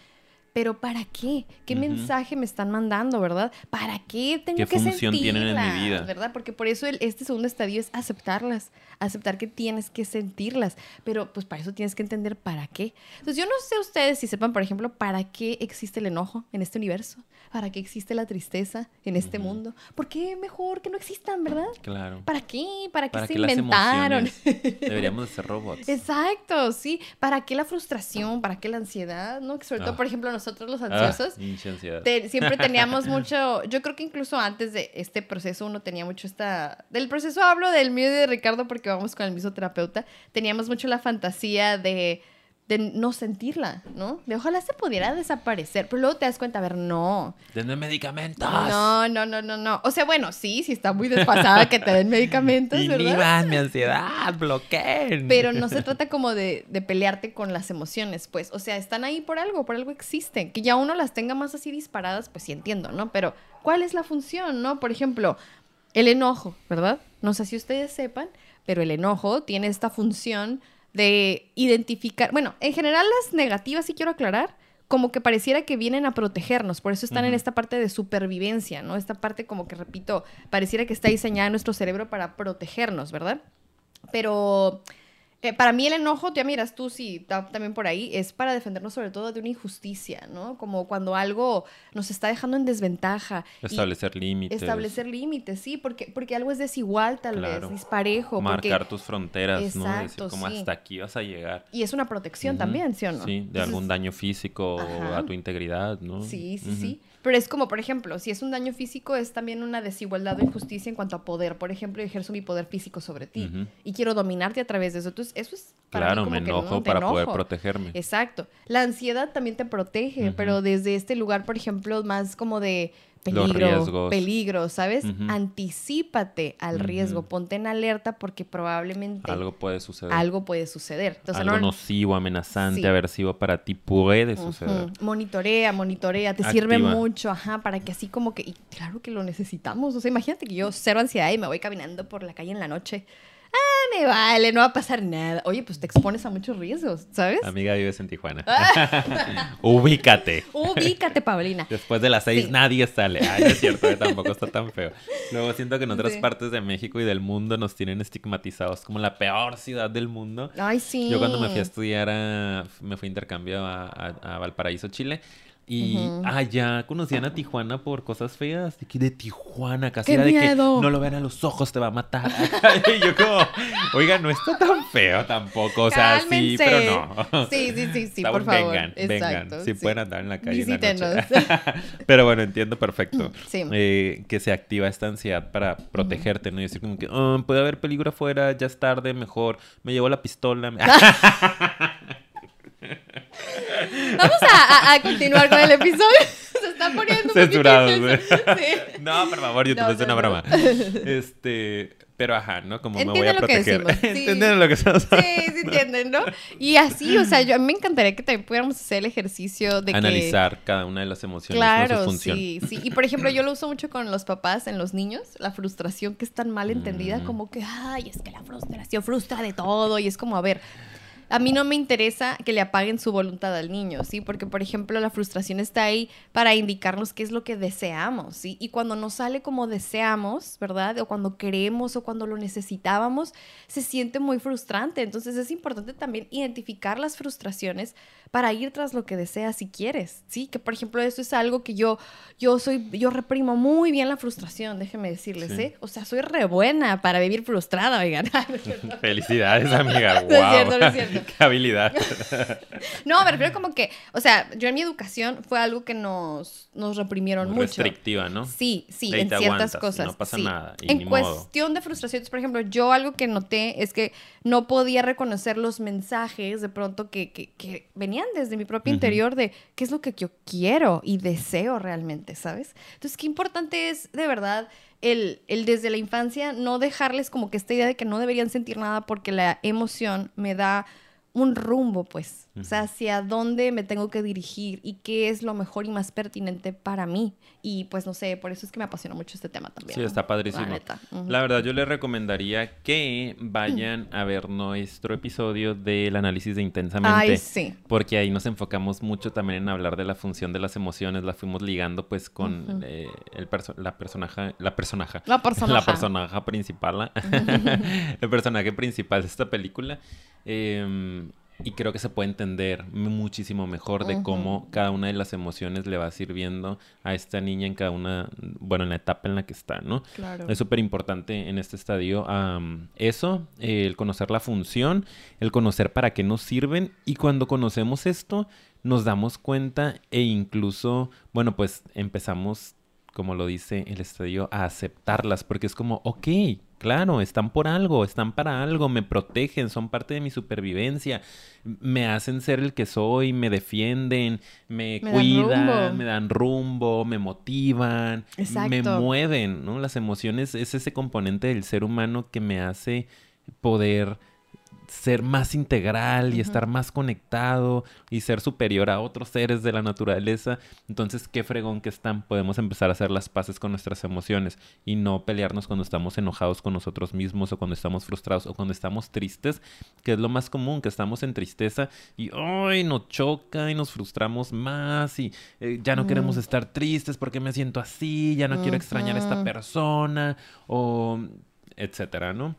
Pero ¿para qué? ¿Qué Ujú. mensaje me están mandando, verdad? ¿Para qué tengo ¿Qué que función tienen en mi sentirlas, vida? ¿Verdad? Porque por eso el- este segundo estadio es aceptarlas, aceptar que tienes que sentirlas. Pero pues para eso tienes que entender para qué. Entonces yo no sé ustedes si sepan, por ejemplo, para qué existe el enojo en este universo, para qué existe la tristeza en este Ujú. mundo. ¿Por qué mejor que no existan, verdad? Claro. ¿Para qué? ¿Para qué ¿Para se las inventaron? Deberíamos de ser robots. Exacto, sí. ¿Para qué la frustración? ¿Para qué la ansiedad? ¿No? Que sobre todo, Ah. por ejemplo, nosotros los Ah, ansiosos, te- siempre teníamos mucho, yo creo que incluso antes de este proceso uno tenía mucho esta, del proceso hablo del mío y de Ricardo porque vamos con el mismo terapeuta, teníamos mucho la fantasía de, de no sentirla, ¿no? De ojalá se pudiera desaparecer, pero luego te das cuenta, a ver, no, Denme medicamentos. no, no, no, no, no. O sea, bueno, sí, sí está muy desfasada que te den medicamentos, ¿verdad? Mi ansiedad, bloqueen. Pero no se trata como de, de pelearte con las emociones, pues. O sea, están ahí por algo, por algo existen. Que ya uno las tenga más así disparadas, pues sí entiendo, ¿no? Pero, ¿cuál es la función, no? Por ejemplo, el enojo, ¿verdad? No sé si ustedes sepan, pero el enojo tiene esta función de identificar. Bueno, en general las negativas, sí quiero aclarar, como que pareciera que vienen a protegernos, por eso están en esta parte de supervivencia, ¿no? Esta parte como que, repito, pareciera que está diseñada en nuestro cerebro para protegernos, ¿verdad? Pero eh, para mí el enojo, ya miras tú sí, ta- también por ahí, es para defendernos sobre todo de una injusticia, ¿no? Como cuando algo nos está dejando en desventaja. Establecer límites. establecer límites, sí, porque, porque algo es desigual tal Claro. vez, disparejo. porque- Marcar tus fronteras, ¿no? Decir Exacto, como sí. hasta aquí vas a llegar. Y es una protección también, ¿sí o no? Sí, de Entonces, algún daño físico Ajá. a tu integridad, ¿no? Sí, sí, sí. Pero es como, por ejemplo, si es un daño físico, es también una desigualdad o injusticia en cuanto a poder. Por ejemplo, ejerzo mi poder físico sobre ti y quiero dominarte a través de eso. Entonces, eso es para mí Claro, como me que, ¿no? enojo para poder protegerme. Exacto. La ansiedad también te protege, pero desde este lugar, por ejemplo, más como de Los peligro, riesgos. peligro, ¿sabes? Ujú. Anticípate al riesgo, ponte en alerta porque probablemente algo, Algo puede suceder. puede suceder. Entonces, Algo no- nocivo, amenazante, Sí. aversivo para ti puede suceder. Monitorea, monitorea, te sirve mucho, ajá, para que así como que, y claro que lo necesitamos, o sea, imagínate que yo cero ansiedad y me voy caminando por la calle en la noche. Ah, me vale, no va a pasar nada. Oye, pues te expones a muchos riesgos, ¿sabes? Amiga, vives en Tijuana. Ah. Ubícate. Ubícate, Paulina. Después de las seis Sí. nadie sale. Ay, es cierto, eh, tampoco está tan feo. Luego siento que en otras Sí. partes de México y del mundo nos tienen estigmatizados como la peor ciudad del mundo. Ay, sí. Yo cuando me fui a estudiar, a- me fui a intercambio a, a- a Valparaíso, Chile. Y allá conocían a Tijuana por cosas feas. De que de Tijuana, casi ¡Qué era de miedo! que no lo vean a los ojos, te va a matar. y yo como, oiga, no está tan feo tampoco. O sea, sí, pero no. Sí, sí, sí, sí, por favor. Vengan, Exacto, vengan. Si sí. pueden andar en la calle en la noche. Visítenos. Pero bueno, entiendo perfecto. Sí. eh, que se activa esta ansiedad para protegerte, ¿no? Y decir como que, "Ah, puede haber peligro afuera, ya es tarde, mejor. Me llevo la pistola. Vamos a, a- a continuar con el episodio. Se está poniendo intenso. Sí. No, por favor, YouTube No, es una no. broma. Este, pero ajá, ¿no? Como me voy a lo que proteger. decimos, sí. ¿Entienden lo que estamos Sí, sí entienden, ¿no? Y así, o sea, yo a mí me encantaría que también pudiéramos hacer el ejercicio de que... Analizar cada una de las emociones. Claro, Su función. sí, sí. Y por ejemplo, yo lo uso mucho con los papás, en los niños, la frustración que es tan mal entendida, Mm. como que, ay, es que la frustración frustra de todo. Y es como, a ver, a mí no me interesa que le apaguen su voluntad al niño, ¿sí? Porque, por ejemplo, la frustración está ahí para indicarnos qué es lo que deseamos, ¿sí? Y cuando no sale como deseamos, ¿verdad? O cuando queremos o cuando lo necesitábamos, se siente muy frustrante. Entonces es importante también identificar las frustraciones para ir tras lo que deseas si quieres, ¿sí? Que, por ejemplo, esto es algo que yo, yo soy, yo reprimo muy bien la frustración, déjenme decirles, Sí. ¿eh? O sea, soy re buena para vivir frustrada, oigan. Felicidades, amiga. No es cierto, no es cierto. Qué habilidad. No, me refiero como que, o sea, yo en mi educación fue algo que nos, nos reprimieron Muy mucho. restrictiva, ¿no? Sí, sí, ahí en te ciertas aguantas, cosas. no pasa sí. nada, y En ni modo. cuestión de frustraciones, por ejemplo, yo algo que noté es que no podía reconocer los mensajes de pronto que, que- que venían desde mi propio interior de qué es lo que yo quiero y deseo realmente, ¿sabes? Entonces, qué importante es de verdad el, el desde la infancia no dejarles como que esta idea de que no deberían sentir nada porque la emoción me da un rumbo, pues, o sea, hacia dónde me tengo que dirigir y qué es lo mejor y más pertinente para mí. Y pues no sé, por eso es que me apasiona mucho este tema también. Sí, ¿no? está padrísimo. La verdad, yo les recomendaría que vayan a ver nuestro episodio del análisis de Intensamente. Ay, sí. Porque ahí nos enfocamos mucho también en hablar de la función de las emociones, la fuimos ligando pues con eh, el perso- la personaje, la personaje, La personaje. la personaje principal, el personaje principal de esta película. Eh, y creo que se puede entender muchísimo mejor de cómo cada una de las emociones le va sirviendo a esta niña en cada una, bueno, en la etapa en la que está, ¿no? Claro. Es súper importante en este estadio eso, eh, el conocer la función, el conocer para qué nos sirven y cuando conocemos esto nos damos cuenta e incluso, bueno, pues empezamos, como lo dice el estadio, a aceptarlas porque es como, ok, claro, están por algo, están para algo, me protegen, son parte de mi supervivencia, me hacen ser el que soy, me defienden, me, Me dan cuidan, me dan rumbo, me motivan, me mueven, ¿no? Las emociones es ese componente del ser humano que me hace poder ser más integral y estar más conectado y ser superior a otros seres de la naturaleza. Entonces, qué fregón que están. Podemos empezar a hacer las paces con nuestras emociones y no pelearnos cuando estamos enojados con nosotros mismos o cuando estamos frustrados o cuando estamos tristes, que es lo más común, que estamos en tristeza y ¡ay! nos choca y nos frustramos más y eh, ya no queremos Mm. estar tristes porque me siento así, ya no quiero extrañar a esta persona o etcétera, ¿no?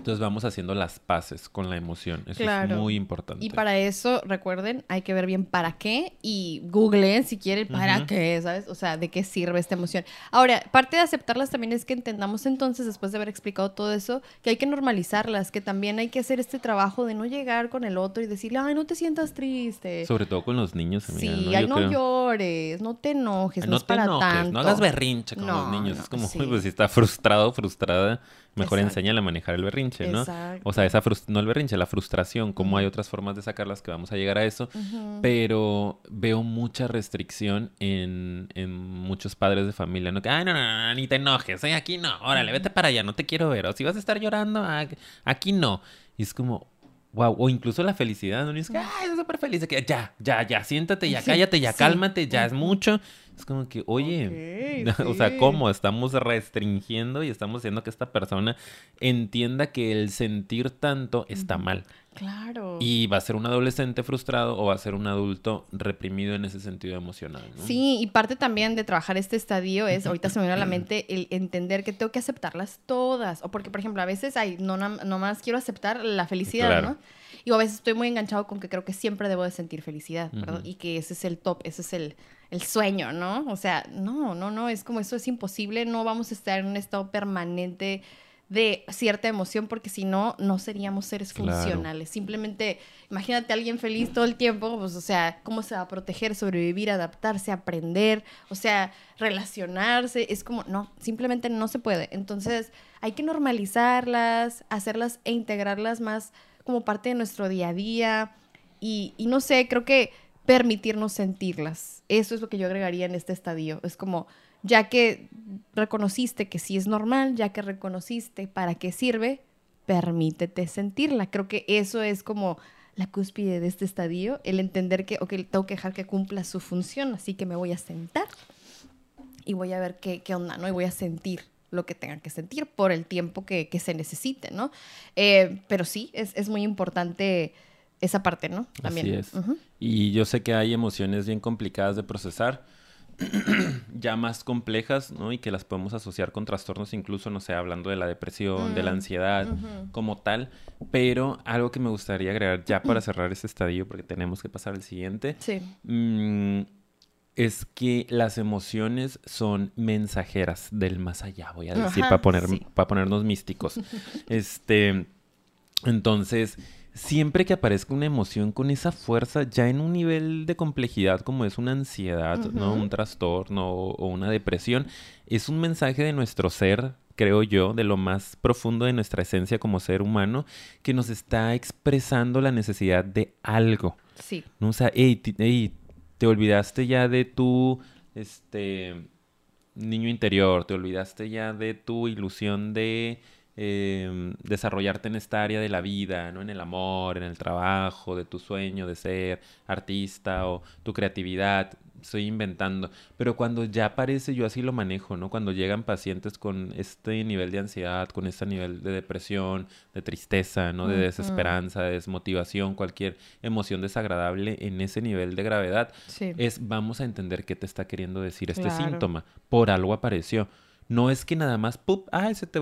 Entonces vamos haciendo las paces con la emoción. Eso Claro. es muy importante. Y para eso, recuerden, hay que ver bien para qué y googleen si quieren para qué, ¿sabes? O sea, de qué sirve esta emoción. Ahora, parte de aceptarlas también es que entendamos entonces, después de haber explicado todo eso, que hay que normalizarlas, que también hay que hacer este trabajo de no llegar con el otro y decirle, ay, no te sientas triste. Sobre todo con los niños, amiga, sí, ¿no? ay, Yo no creo. llores, no te enojes, no, no es te para enojes, tanto. no hagas berrinche con los niños. es como, sí. pues si está frustrado, frustrada, mejor Exacto. enséñale a manejar el berrinche, ¿no? Exacto. O sea, esa no el berrinche, la frustración, Ujú. hay otras formas de sacarlas que vamos a llegar a eso. Pero veo mucha restricción en, en muchos padres de familia, ¿no? Que, ay, no, no, no, ni te enojes, ¿eh? aquí no, órale, vete para allá, no te quiero ver. O si vas a estar llorando, ah, aquí no. Y es como, wow, o incluso la felicidad, ¿no? Y es que, ay, estoy súper feliz, de que ya, ya, ya, siéntate, ya cállate, ya sí. cálmate, ya es mucho. Es como que, oye, o sea. ¿cómo? Estamos restringiendo y estamos haciendo que esta persona entienda que el sentir tanto está mal. Claro. Y va a ser un adolescente frustrado o va a ser un adulto reprimido en ese sentido emocional. ¿no? Sí, y parte también de trabajar este estadio es, ahorita se me viene a la mente, el entender que tengo que aceptarlas todas. O porque, por ejemplo, a veces hay, no nam- nomás quiero aceptar la felicidad, Claro. ¿no? Y a veces estoy muy enganchado con que creo que siempre debo de sentir felicidad. Y que ese es el top, ese es el, el sueño, ¿no? O sea, no, no, no, es como eso es imposible, no vamos a estar en un estado permanente de cierta emoción porque si no, no seríamos seres Claro. funcionales. Simplemente, imagínate a alguien feliz todo el tiempo, pues, o sea, ¿cómo se va a proteger, sobrevivir, adaptarse, aprender? O sea, relacionarse. Es como, no, simplemente no se puede. Entonces, hay que normalizarlas, hacerlas e integrarlas más como parte de nuestro día a día. Y, y no sé, creo que permitirnos sentirlas. Eso es lo que yo agregaría en este estadio. Es como, ya que reconociste que sí es normal, ya que reconociste para qué sirve, permítete sentirla. Creo que eso es como la cúspide de este estadio, el entender que, ok, tengo que dejar que cumpla su función, así que me voy a sentar y voy a ver qué, qué onda, ¿no? Y voy a sentir lo que tenga que sentir por el tiempo que, que se necesite, ¿no? Eh, pero sí, es, es, muy importante esa parte, ¿no? También. Así es. Y yo sé que hay emociones bien complicadas de procesar, ya más complejas, ¿no? Y que las podemos asociar con trastornos, incluso, no sé, hablando de la depresión, de la mm, ansiedad como tal. Pero algo que me gustaría agregar ya para cerrar este estadio, porque tenemos que pasar al siguiente. Sí. Mm, es que las emociones son mensajeras del más allá, voy a decir, para, poner, para ponernos místicos. este, entonces, siempre que aparezca una emoción con esa fuerza, ya en un nivel de complejidad como es una ansiedad, ¿no? Un trastorno o una depresión, es un mensaje de nuestro ser creo yo, de lo más profundo de nuestra esencia como ser humano, que nos está expresando la necesidad de algo. Sí. ¿no? O sea, hey, hey, te olvidaste ya de tu este niño interior, te olvidaste ya de tu ilusión de em, desarrollarte en esta área de la vida, ¿no? En el amor, en el trabajo, de tu sueño de ser artista o tu creatividad estoy inventando, pero cuando ya aparece yo así lo manejo, ¿no? Cuando llegan pacientes con este nivel de ansiedad, con este nivel de depresión, de tristeza, ¿no? De desesperanza, de desmotivación, cualquier emoción desagradable en ese nivel de gravedad, es vamos a entender qué te está queriendo decir este síntoma. Por algo apareció. No es que nada más, ¡pup! ¡Ay, se te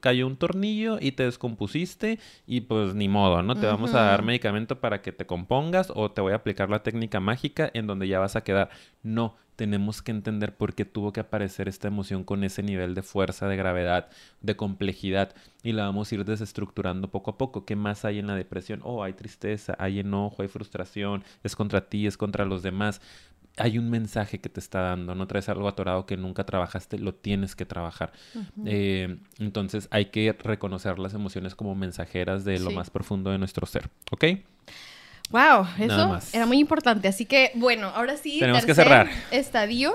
cayó un tornillo y te descompusiste! Y pues ni modo, ¿no? Te vamos a dar medicamento para que te compongas o te voy a aplicar la técnica mágica en donde ya vas a quedar. No, tenemos que entender por qué tuvo que aparecer esta emoción con ese nivel de fuerza, de gravedad, de complejidad. Y la vamos a ir desestructurando poco a poco. ¿Qué más hay en la depresión? Oh, hay tristeza, hay enojo, hay frustración, es contra ti, es contra los demás hay un mensaje que te está dando, no traes algo atorado que nunca trabajaste, lo tienes que trabajar. Eh, entonces hay que reconocer las emociones como mensajeras de lo más profundo de nuestro ser, ¿ok? Wow, eso era muy importante. Así que, bueno, ahora sí. Tenemos que cerrar. Estadio.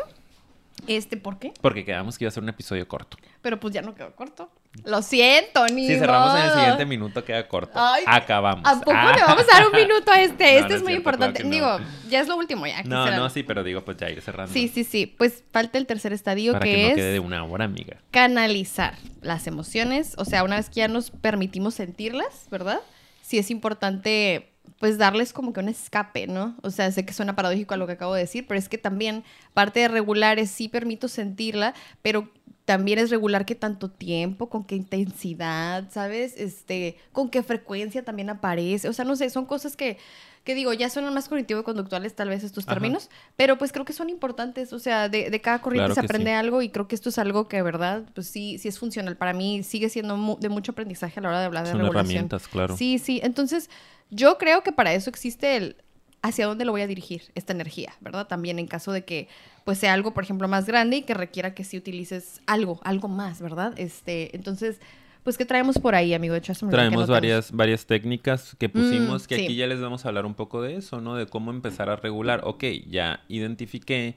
Este, ¿por qué? Porque quedamos que iba a ser un episodio corto. Pero pues ya no quedó corto. Lo siento, ni Si cerramos en el siguiente minuto, queda corto. Acabamos. ¿A poco le vamos a dar un minuto a este? este es, muy importante. digo, ya es lo último, ya. No, no, sí, pero digo, pues ya ir cerrando. Sí, sí, sí. Pues falta el tercer estadio Para que, no quede de una hora, amiga. Canalizar las emociones. O sea, una vez que ya nos permitimos sentirlas, ¿verdad? Sí es importante pues darles como que un escape, ¿no? O sea, sé que suena paradójico a lo que acabo de decir, pero es que también parte de regular es sí permito sentirla, pero también es regular qué tanto tiempo, con qué intensidad, ¿sabes? Este, con qué frecuencia también aparece. O sea, no sé, son cosas que, que digo, ya son más cognitivo-conductuales tal vez estos términos, pero pues creo que son importantes. O sea, de, de cada corriente se aprende algo y creo que esto es algo que, verdad, pues sí, sí es funcional. Para mí sigue siendo de mucho aprendizaje a la hora de hablar de son herramientas, claro. Sí, sí. Entonces, yo creo que para eso existe el hacia dónde lo voy a dirigir esta energía, ¿verdad? También en caso de que pues sea algo, por ejemplo, más grande y que requiera que sí utilices algo, algo más, ¿verdad? Este, entonces, pues, ¿qué traemos por ahí, amigo? De traemos varias, varias técnicas que pusimos, mm, que aquí ya les vamos a hablar un poco de eso, ¿no? De cómo empezar a regular. Ok, ya identifiqué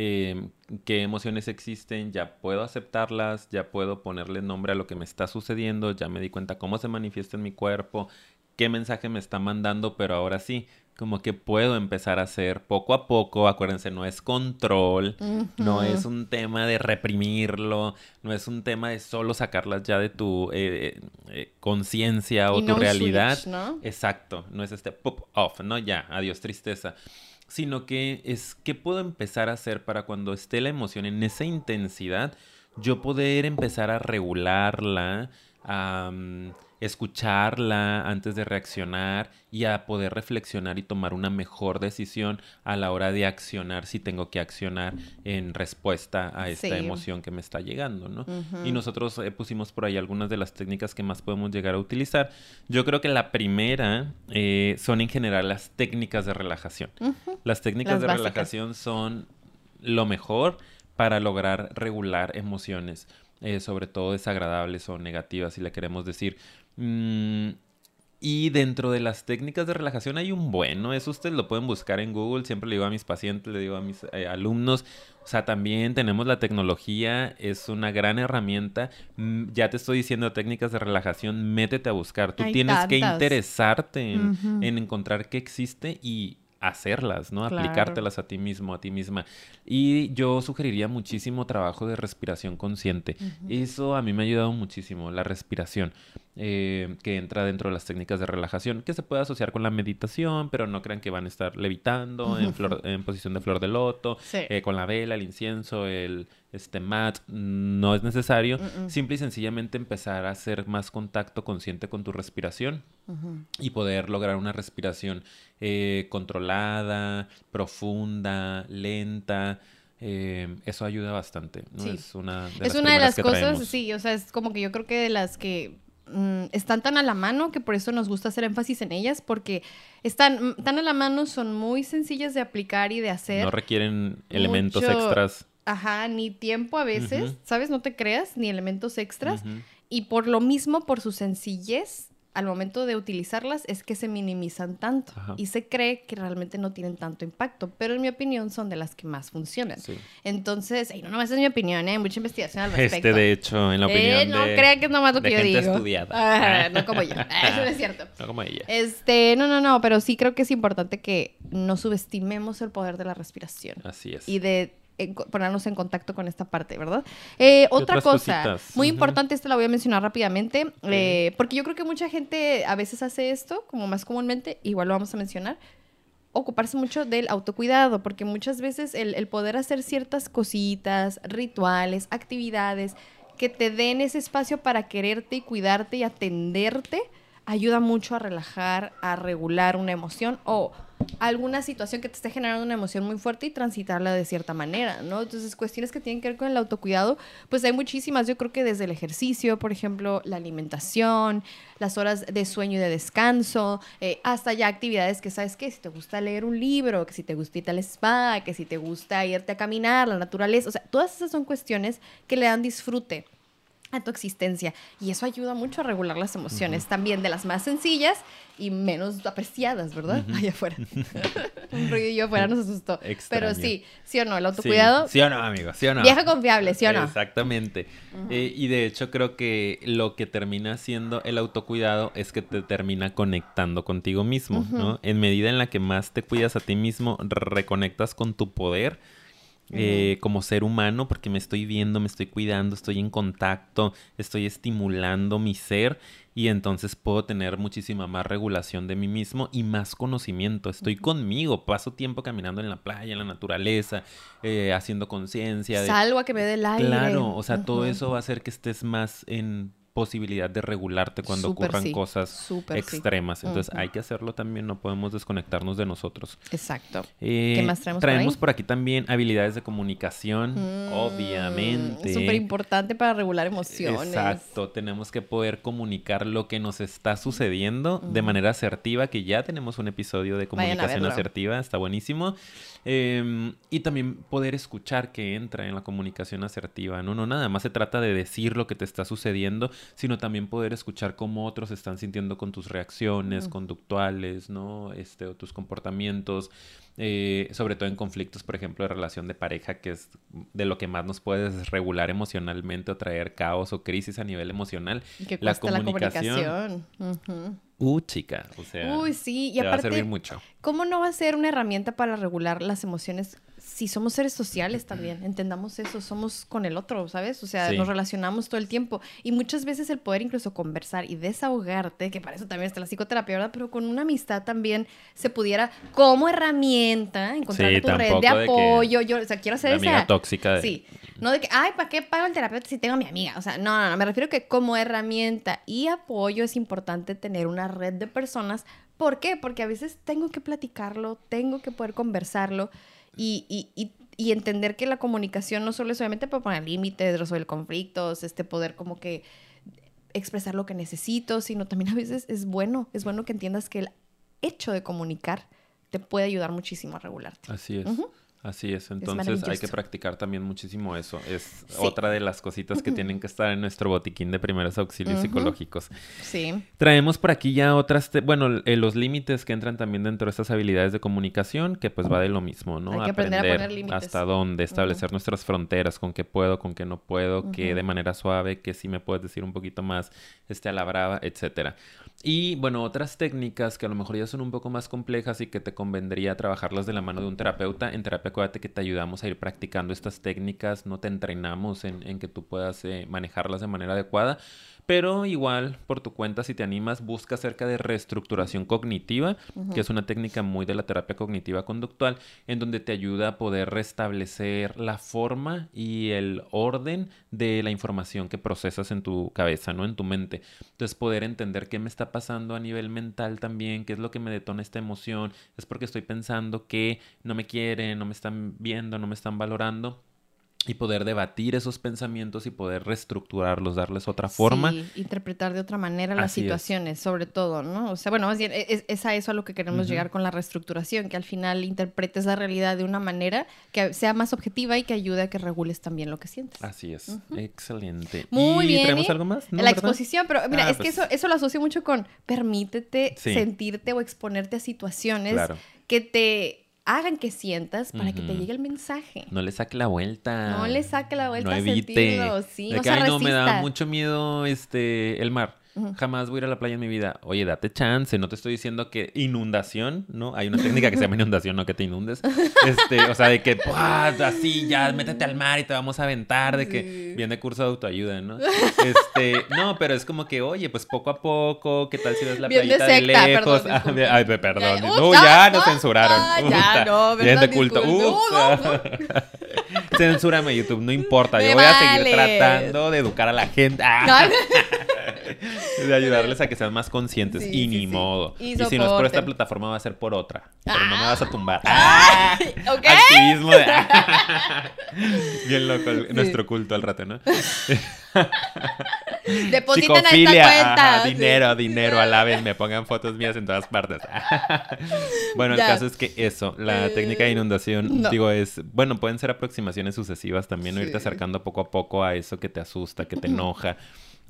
eh, qué emociones existen, ya puedo aceptarlas, ya puedo ponerle nombre a lo que me está sucediendo, ya me di cuenta cómo se manifiesta en mi cuerpo, qué mensaje me está mandando, pero ahora sí, como que puedo empezar a hacer poco a poco, acuérdense, no es control, no es un tema de reprimirlo, no es un tema de solo sacarlas ya de tu eh, eh, conciencia o tu realidad. ¿no? Exacto, no es este pop off, no ya, adiós tristeza, sino que es qué puedo empezar a hacer para cuando esté la emoción en esa intensidad, yo poder empezar a regularla, a escucharla antes de reaccionar y a poder reflexionar y tomar una mejor decisión a la hora de accionar si tengo que accionar en respuesta a esta emoción que me está llegando, ¿no? Y nosotros eh, pusimos por ahí algunas de las técnicas que más podemos llegar a utilizar. Yo creo que la primera eh, son en general las técnicas de relajación. Las técnicas de relajación son lo mejor para lograr regular emociones. Eh, sobre todo desagradables o negativas, si le queremos decir. Mm, Y dentro de las técnicas de relajación hay un bueno, eso ustedes lo pueden buscar en Google, siempre le digo a mis pacientes, le digo a mis eh, alumnos, o sea, también tenemos la tecnología, es una gran herramienta, mm, ya te estoy diciendo técnicas de relajación, métete a buscar, tú tienes que interesarte en, en encontrar qué existe y hacerlas, ¿no? Aplicártelas a ti mismo, a ti misma. Y yo sugeriría muchísimo trabajo de respiración consciente. Eso a mí me ha ayudado muchísimo, la respiración, eh, que entra dentro de las técnicas de relajación, que se puede asociar con la meditación, pero no crean que van a estar levitando en, en posición de flor de loto, eh, con la vela, el incienso, el este mat, no es necesario. Simple y sencillamente empezar a hacer más contacto consciente con tu respiración y poder lograr una respiración eh, controlada, profunda, lenta. Eh, eso ayuda bastante. Es una de es las, una de las cosas, sí, o sea, es como que yo creo que de las que mm, están tan a la mano que por eso nos gusta hacer énfasis en ellas, porque están tan a la mano, son muy sencillas de aplicar y de hacer. No requieren elementos extras Ajá, ni tiempo a veces, ¿sabes? No te creas, ni elementos extras. Y por lo mismo, por su sencillez, al momento de utilizarlas es que se minimizan tanto y se cree que realmente no tienen tanto impacto, pero en mi opinión son de las que más funcionan. Entonces, y no nomás es mi opinión, hay ¿eh? mucha investigación al respecto. Este, de hecho, en la opinión eh, No crean que es nomás lo que yo digo. estudiada. no como yo, eso es cierto. No como ella. Este, no, no, no, pero sí creo que es importante que no subestimemos el poder de la respiración. Así es. Y de ponernos en contacto con esta parte, ¿verdad? Eh, otra cosa, muy importante, esta la voy a mencionar rápidamente, eh, porque yo creo que mucha gente a veces hace esto, como más comúnmente, igual lo vamos a mencionar, ocuparse mucho del autocuidado, porque muchas veces el, el poder hacer ciertas cositas, rituales, actividades, que te den ese espacio para quererte y cuidarte y atenderte, ayuda mucho a relajar, a regular una emoción o alguna situación que te esté generando una emoción muy fuerte y transitarla de cierta manera, ¿no? Entonces, cuestiones que tienen que ver con el autocuidado, pues hay muchísimas, yo creo que desde el ejercicio, por ejemplo, la alimentación, las horas de sueño y de descanso, eh, hasta ya actividades que sabes que si te gusta leer un libro, que si te gusta ir al spa, que si te gusta irte a caminar, la naturaleza, o sea, todas esas son cuestiones que le dan disfrute a tu existencia. Y eso ayuda mucho a regular las emociones, también de las más sencillas y menos apreciadas, ¿verdad? Allá afuera. Un ruido afuera nos asustó. Pero sí, sí o no, el autocuidado. Sí, o no, amigo, sí o no. Vieja confiable, sí o no. Exactamente. Eh, y de hecho creo que lo que termina siendo el autocuidado es que te termina conectando contigo mismo, ¿no? En medida en la que más te cuidas a ti mismo, reconectas con tu poder eh, como ser humano, porque me estoy viendo, me estoy cuidando, estoy en contacto, estoy estimulando mi ser y entonces puedo tener muchísima más regulación de mí mismo y más conocimiento. Estoy conmigo, paso tiempo caminando en la playa, en la naturaleza, eh, haciendo conciencia. Salgo a que me dé el aire. Claro, o sea, todo eso va a hacer que estés más en posibilidad de regularte cuando ocurran cosas extremas. Entonces hay que hacerlo también, no podemos desconectarnos de nosotros. Exacto. Eh, ¿Qué más traemos? Traemos por, aquí también habilidades de comunicación, mm, obviamente. Súper importante para regular emociones. Exacto, tenemos que poder comunicar lo que nos está sucediendo de manera asertiva, que ya tenemos un episodio de comunicación asertiva, está buenísimo. Em, y también poder escuchar que entra en la comunicación asertiva, ¿no? No nada más se trata de decir lo que te está sucediendo, sino también poder escuchar cómo otros están sintiendo con tus reacciones conductuales, ¿no? Este, o tus comportamientos. Eh, sobre todo en conflictos, por ejemplo, de relación de pareja, que es de lo que más nos puede regular emocionalmente o traer caos o crisis a nivel emocional. la comunicación. Uh, chica, o sea, Uy, sí, y aparte, va a servir mucho. ¿Cómo no va a ser una herramienta para regular las emociones si somos seres sociales también? Entendamos eso, somos con el otro, ¿sabes? O sea, nos relacionamos todo el tiempo y muchas veces el poder incluso conversar y desahogarte, que para eso también está la psicoterapia, ¿verdad? Pero con una amistad también se pudiera como herramienta encontrar tu red de apoyo. Yo, o sea, quiero ser esa tóxica. Sí. No de que, ay, ¿para qué pago el terapeuta si tengo a mi amiga? O sea, no, no, no, me refiero que como herramienta y apoyo es importante tener una red de personas. ¿Por qué? Porque a veces tengo que platicarlo, tengo que poder conversarlo y, y, y, entender que la comunicación no solo es solamente para poner límites, resolver conflictos, este poder como que expresar lo que necesito, sino también a veces es bueno, es bueno que entiendas que el hecho de comunicar te puede ayudar muchísimo a regularte. Así es. Así es, entonces hay que practicar también muchísimo eso. Es otra de las cositas que tienen que estar en nuestro botiquín de primeros auxilios psicológicos. Sí. Traemos por aquí ya otras, bueno, eh, los límites que entran también dentro de estas habilidades de comunicación, que pues va de lo mismo, ¿no? Hay que aprender a poner límites. hasta dónde, establecer nuestras fronteras, con qué puedo, con qué no puedo, qué de manera suave, que sí me puedes decir un poquito más, este, a la brava, etcétera. Y bueno, otras técnicas que a lo mejor ya son un poco más complejas y que te convendría trabajarlas de la mano de un terapeuta. En terapia, acuérdate que te ayudamos a ir practicando estas técnicas, no te entrenamos en, en que tú puedas eh, manejarlas de manera adecuada. Pero igual, por tu cuenta, si te animas, busca acerca de reestructuración cognitiva, que es una técnica muy de la terapia cognitiva conductual, en donde te ayuda a poder restablecer la forma y el orden de la información que procesas en tu cabeza, ¿no? En tu mente. Entonces, poder entender qué me está pasando a nivel mental también, qué es lo que me detona esta emoción, es porque estoy pensando que no me quieren, no me están viendo, no me están valorando. Y poder debatir esos pensamientos y poder reestructurarlos, darles otra forma. Sí, interpretar de otra manera las Así es. situaciones, sobre todo, ¿no? O sea, bueno, más bien e, es, es a eso a lo que queremos llegar con la reestructuración, que al final interpretes la realidad de una manera que sea más objetiva y que ayude a que regules también lo que sientes. Así es, excelente. Muy ¿Y bien. ¿Tenemos algo más? ¿No, la verdad? exposición, pero mira, Ah, es que pues. eso, eso lo asocio mucho con permítete Sí. sentirte o exponerte a situaciones Claro. que te hagan que sientas para que te llegue el mensaje. No le saque la vuelta. No le saque la vuelta No evite. sentirlo, sí, de no que, ay, no, me da resista". mucho miedo este, el mar. Jamás voy a ir a la playa en mi vida. Oye, date chance. No te estoy diciendo que inundación, ¿no? Hay una técnica que se llama inundación, no que te inundes. Este, o sea, de que, ¡buah! así, ya, métete al mar y te vamos a aventar. De que Sí. viene curso de autoayuda, ¿no? Este, no, pero es como que, oye, pues poco a poco, ¿qué tal si ves la Bien playita de, secta, lejos? perdón, Ah, Ay, pe- perdón. Ya, no, ya nos ah, censuraron. ya, no, Bien de culto. No, no, Censúrame YouTube, no importa. Me Yo voy a seguir tratando de educar a la gente. Ah, Ay, de ayudarles a que sean más conscientes. Sí, y sí, ni sí. modo. Y Y, si no es por esta plataforma, va a ser por otra. Pero no me Ah. vas a tumbar. ¡Ah! Activismo de... Bien loco el- nuestro culto al rato, ¿no? Depositen a esta cuenta. ajá, dinero, dinero, alaben, me pongan fotos mías en todas partes. bueno, el caso es que eso, la Eh, técnica de inundación, no. digo, es, bueno, pueden ser aproximaciones sucesivas también, ¿no? irte acercando poco a poco a eso que te asusta, que te enoja,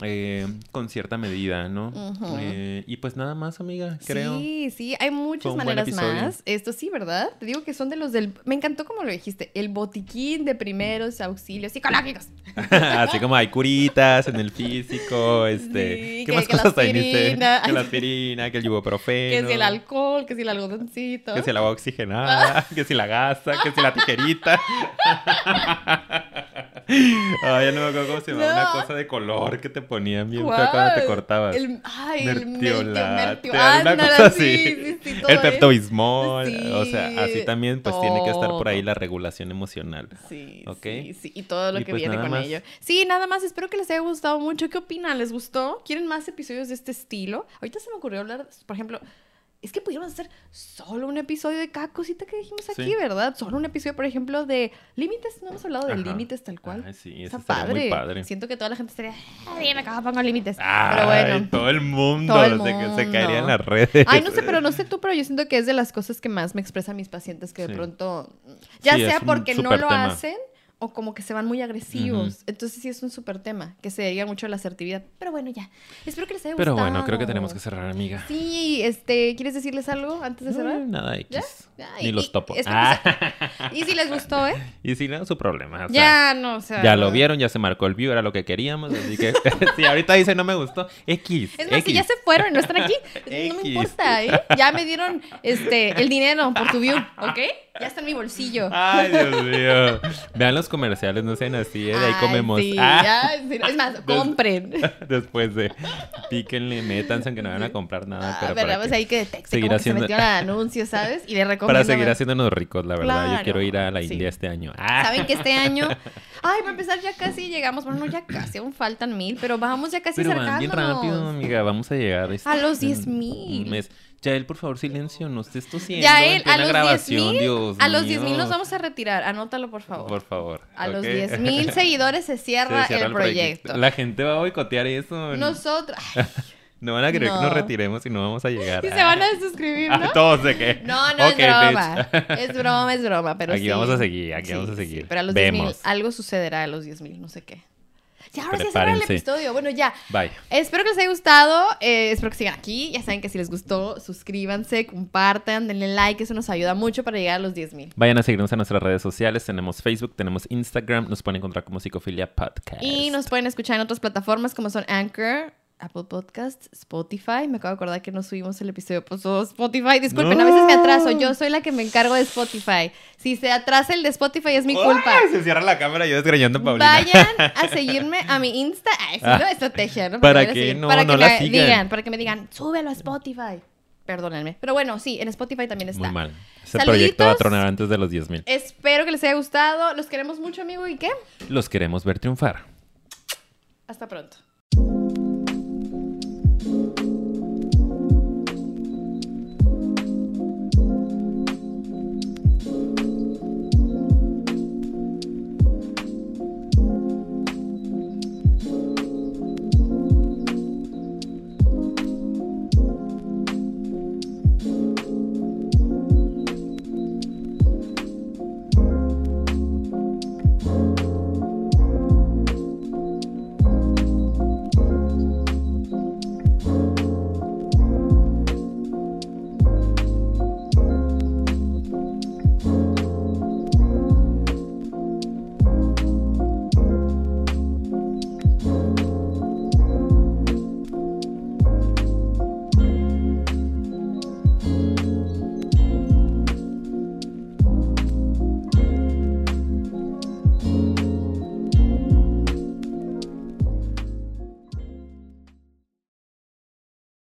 eh, con cierta medida, ¿no? Eh, y pues nada más, amiga, creo. Sí, sí, hay muchas maneras más. Esto sí, ¿verdad? Te digo que son de los del... Me encantó como lo dijiste, el botiquín de primeros auxilios psicológicos. Así como hay curitas en el físico, este, Sí, ¿qué que- más que cosas hay? Que la aspirina, que el Que ibuprofeno. si el alcohol, que si el algodoncito. Que si el agua oxigenada, que si la gasa, que si la tijerita. Ay, ya no me acuerdo cómo se llamaba. Una No. cosa de color que te ponían bien cuando te cortabas. El, ay, el Mertiolate, ándale, cosa sí, así. sí, sí, todo el peptobismol. Sí, o sea, así también pues tiene que estar por ahí la regulación emocional. Sí, ¿Ok? sí, y todo lo Y que pues viene con más. ello. Sí, nada más, espero que les haya gustado mucho. ¿Qué opinan? ¿Les gustó? ¿Quieren más episodios de este estilo? Ahorita se me ocurrió hablar, por ejemplo, es que pudiéramos hacer solo un episodio de cada cosita que dijimos aquí, Sí. ¿verdad? Solo un episodio, por ejemplo, de límites. No hemos hablado de Ajá. límites tal cual. Ay, sí, Está padre. muy padre. Siento que toda la gente estaría, "Ah, dime cómo pongo límites. Ay, Pero bueno. todo el mundo, Todo el se, caería en las redes. Ay, no sé, pero no sé tú, pero yo siento que es de las cosas que más me expresan mis pacientes que de Sí. pronto, ya sea porque no lo tema. hacen o como que se van muy agresivos. Entonces sí es un súper tema, que se dedica mucho a la asertividad. Pero bueno, ya. Espero que les haya Pero gustado. bueno, creo que tenemos que cerrar, amiga. Sí, este, ¿quieres decirles algo antes de cerrar? No, nada. X. Ya, Ni los topo. Ah. Y si les gustó, ¿eh? y si no, su problema. o sea, ya, no, o sea. Ya lo vieron, ya se marcó el view, era lo que queríamos. Así que si ahorita dice no me gustó, X. Es más, X. si ya se fueron y no están aquí, no me X. importa, ¿eh? Ya me dieron este, el dinero por tu view, ¿ok? Ya está en mi bolsillo. Ay, Dios mío. Vean los comerciales, no sean así, ¿eh? De ahí Ay, comemos. sí, Ah. sí, es más, compren. Después de píquenle, métanse, aunque no van a comprar nada. Ah, pero ¿verdad? para, Pues que- ahí que detecte seguir como que haciendo- se metió al anuncio, ¿sabes? Y le para recomiendo. seguir haciéndonos ricos, la verdad. Yo quiero ir a la sí. India este año. Ah. Saben que este año, ay, para empezar ya casi llegamos, bueno, no ya casi, aún faltan mil, pero vamos ya casi Pero van bien acercándonos. rápido, amiga. Vamos a llegar este- A los en 10,000. un mes. Yael, por favor, silencio. No estés tosiendo Ya en él, a los 10 grabación, mil, Dios a los mío. 10 mil nos vamos a retirar, anótalo por favor. Por favor. a los ¿ok? 10 mil seguidores se Se cierra, el proyecto. La gente va a boicotear eso. Nosotros, No van a querer que No. nos retiremos y no vamos a llegar. Y se van a desuscribir, ¿no? todos de qué. No, no Ok, es broma. bitch. Es broma, es broma, pero Aquí sí. vamos a seguir, aquí Sí, vamos a sí, seguir. pero a los 10.000, Vemos. algo sucederá a los 10.000, no sé qué. Ya, ahora sí cerrar el episodio. Bueno, ya. Bye. Espero que les haya gustado. eh, espero que sigan aquí. Ya saben que si les gustó, suscríbanse, compartan, denle like. Eso nos ayuda mucho para llegar a los 10.000. Vayan a seguirnos en nuestras redes sociales. Tenemos Facebook, tenemos Instagram. Nos pueden encontrar como Psicofilia Podcast. Y nos pueden escuchar en otras plataformas como son Anchor, Apple Podcasts, Spotify. Me acabo de acordar que no subimos el episodio por todo Spotify. Disculpen, a veces me atraso. Yo soy la que me encargo de Spotify. Si se atrasa el de Spotify es mi culpa. Se cierra la cámara yo desgreñando a Paulina. Vayan a seguirme a mi Insta. Ay, sí, Ah. no estrategia, ¿no? ¿Para seguir. No, para no que la me sigan. digan, para que me digan, súbelo a Spotify. Perdónenme. Pero bueno, sí, en Spotify también está. Muy mal. Ese Saluditos. proyecto va a tronar antes de los 10.000. Espero que les haya gustado. Los queremos mucho, amigo. ¿Y qué? Los queremos ver triunfar. Hasta pronto. thank you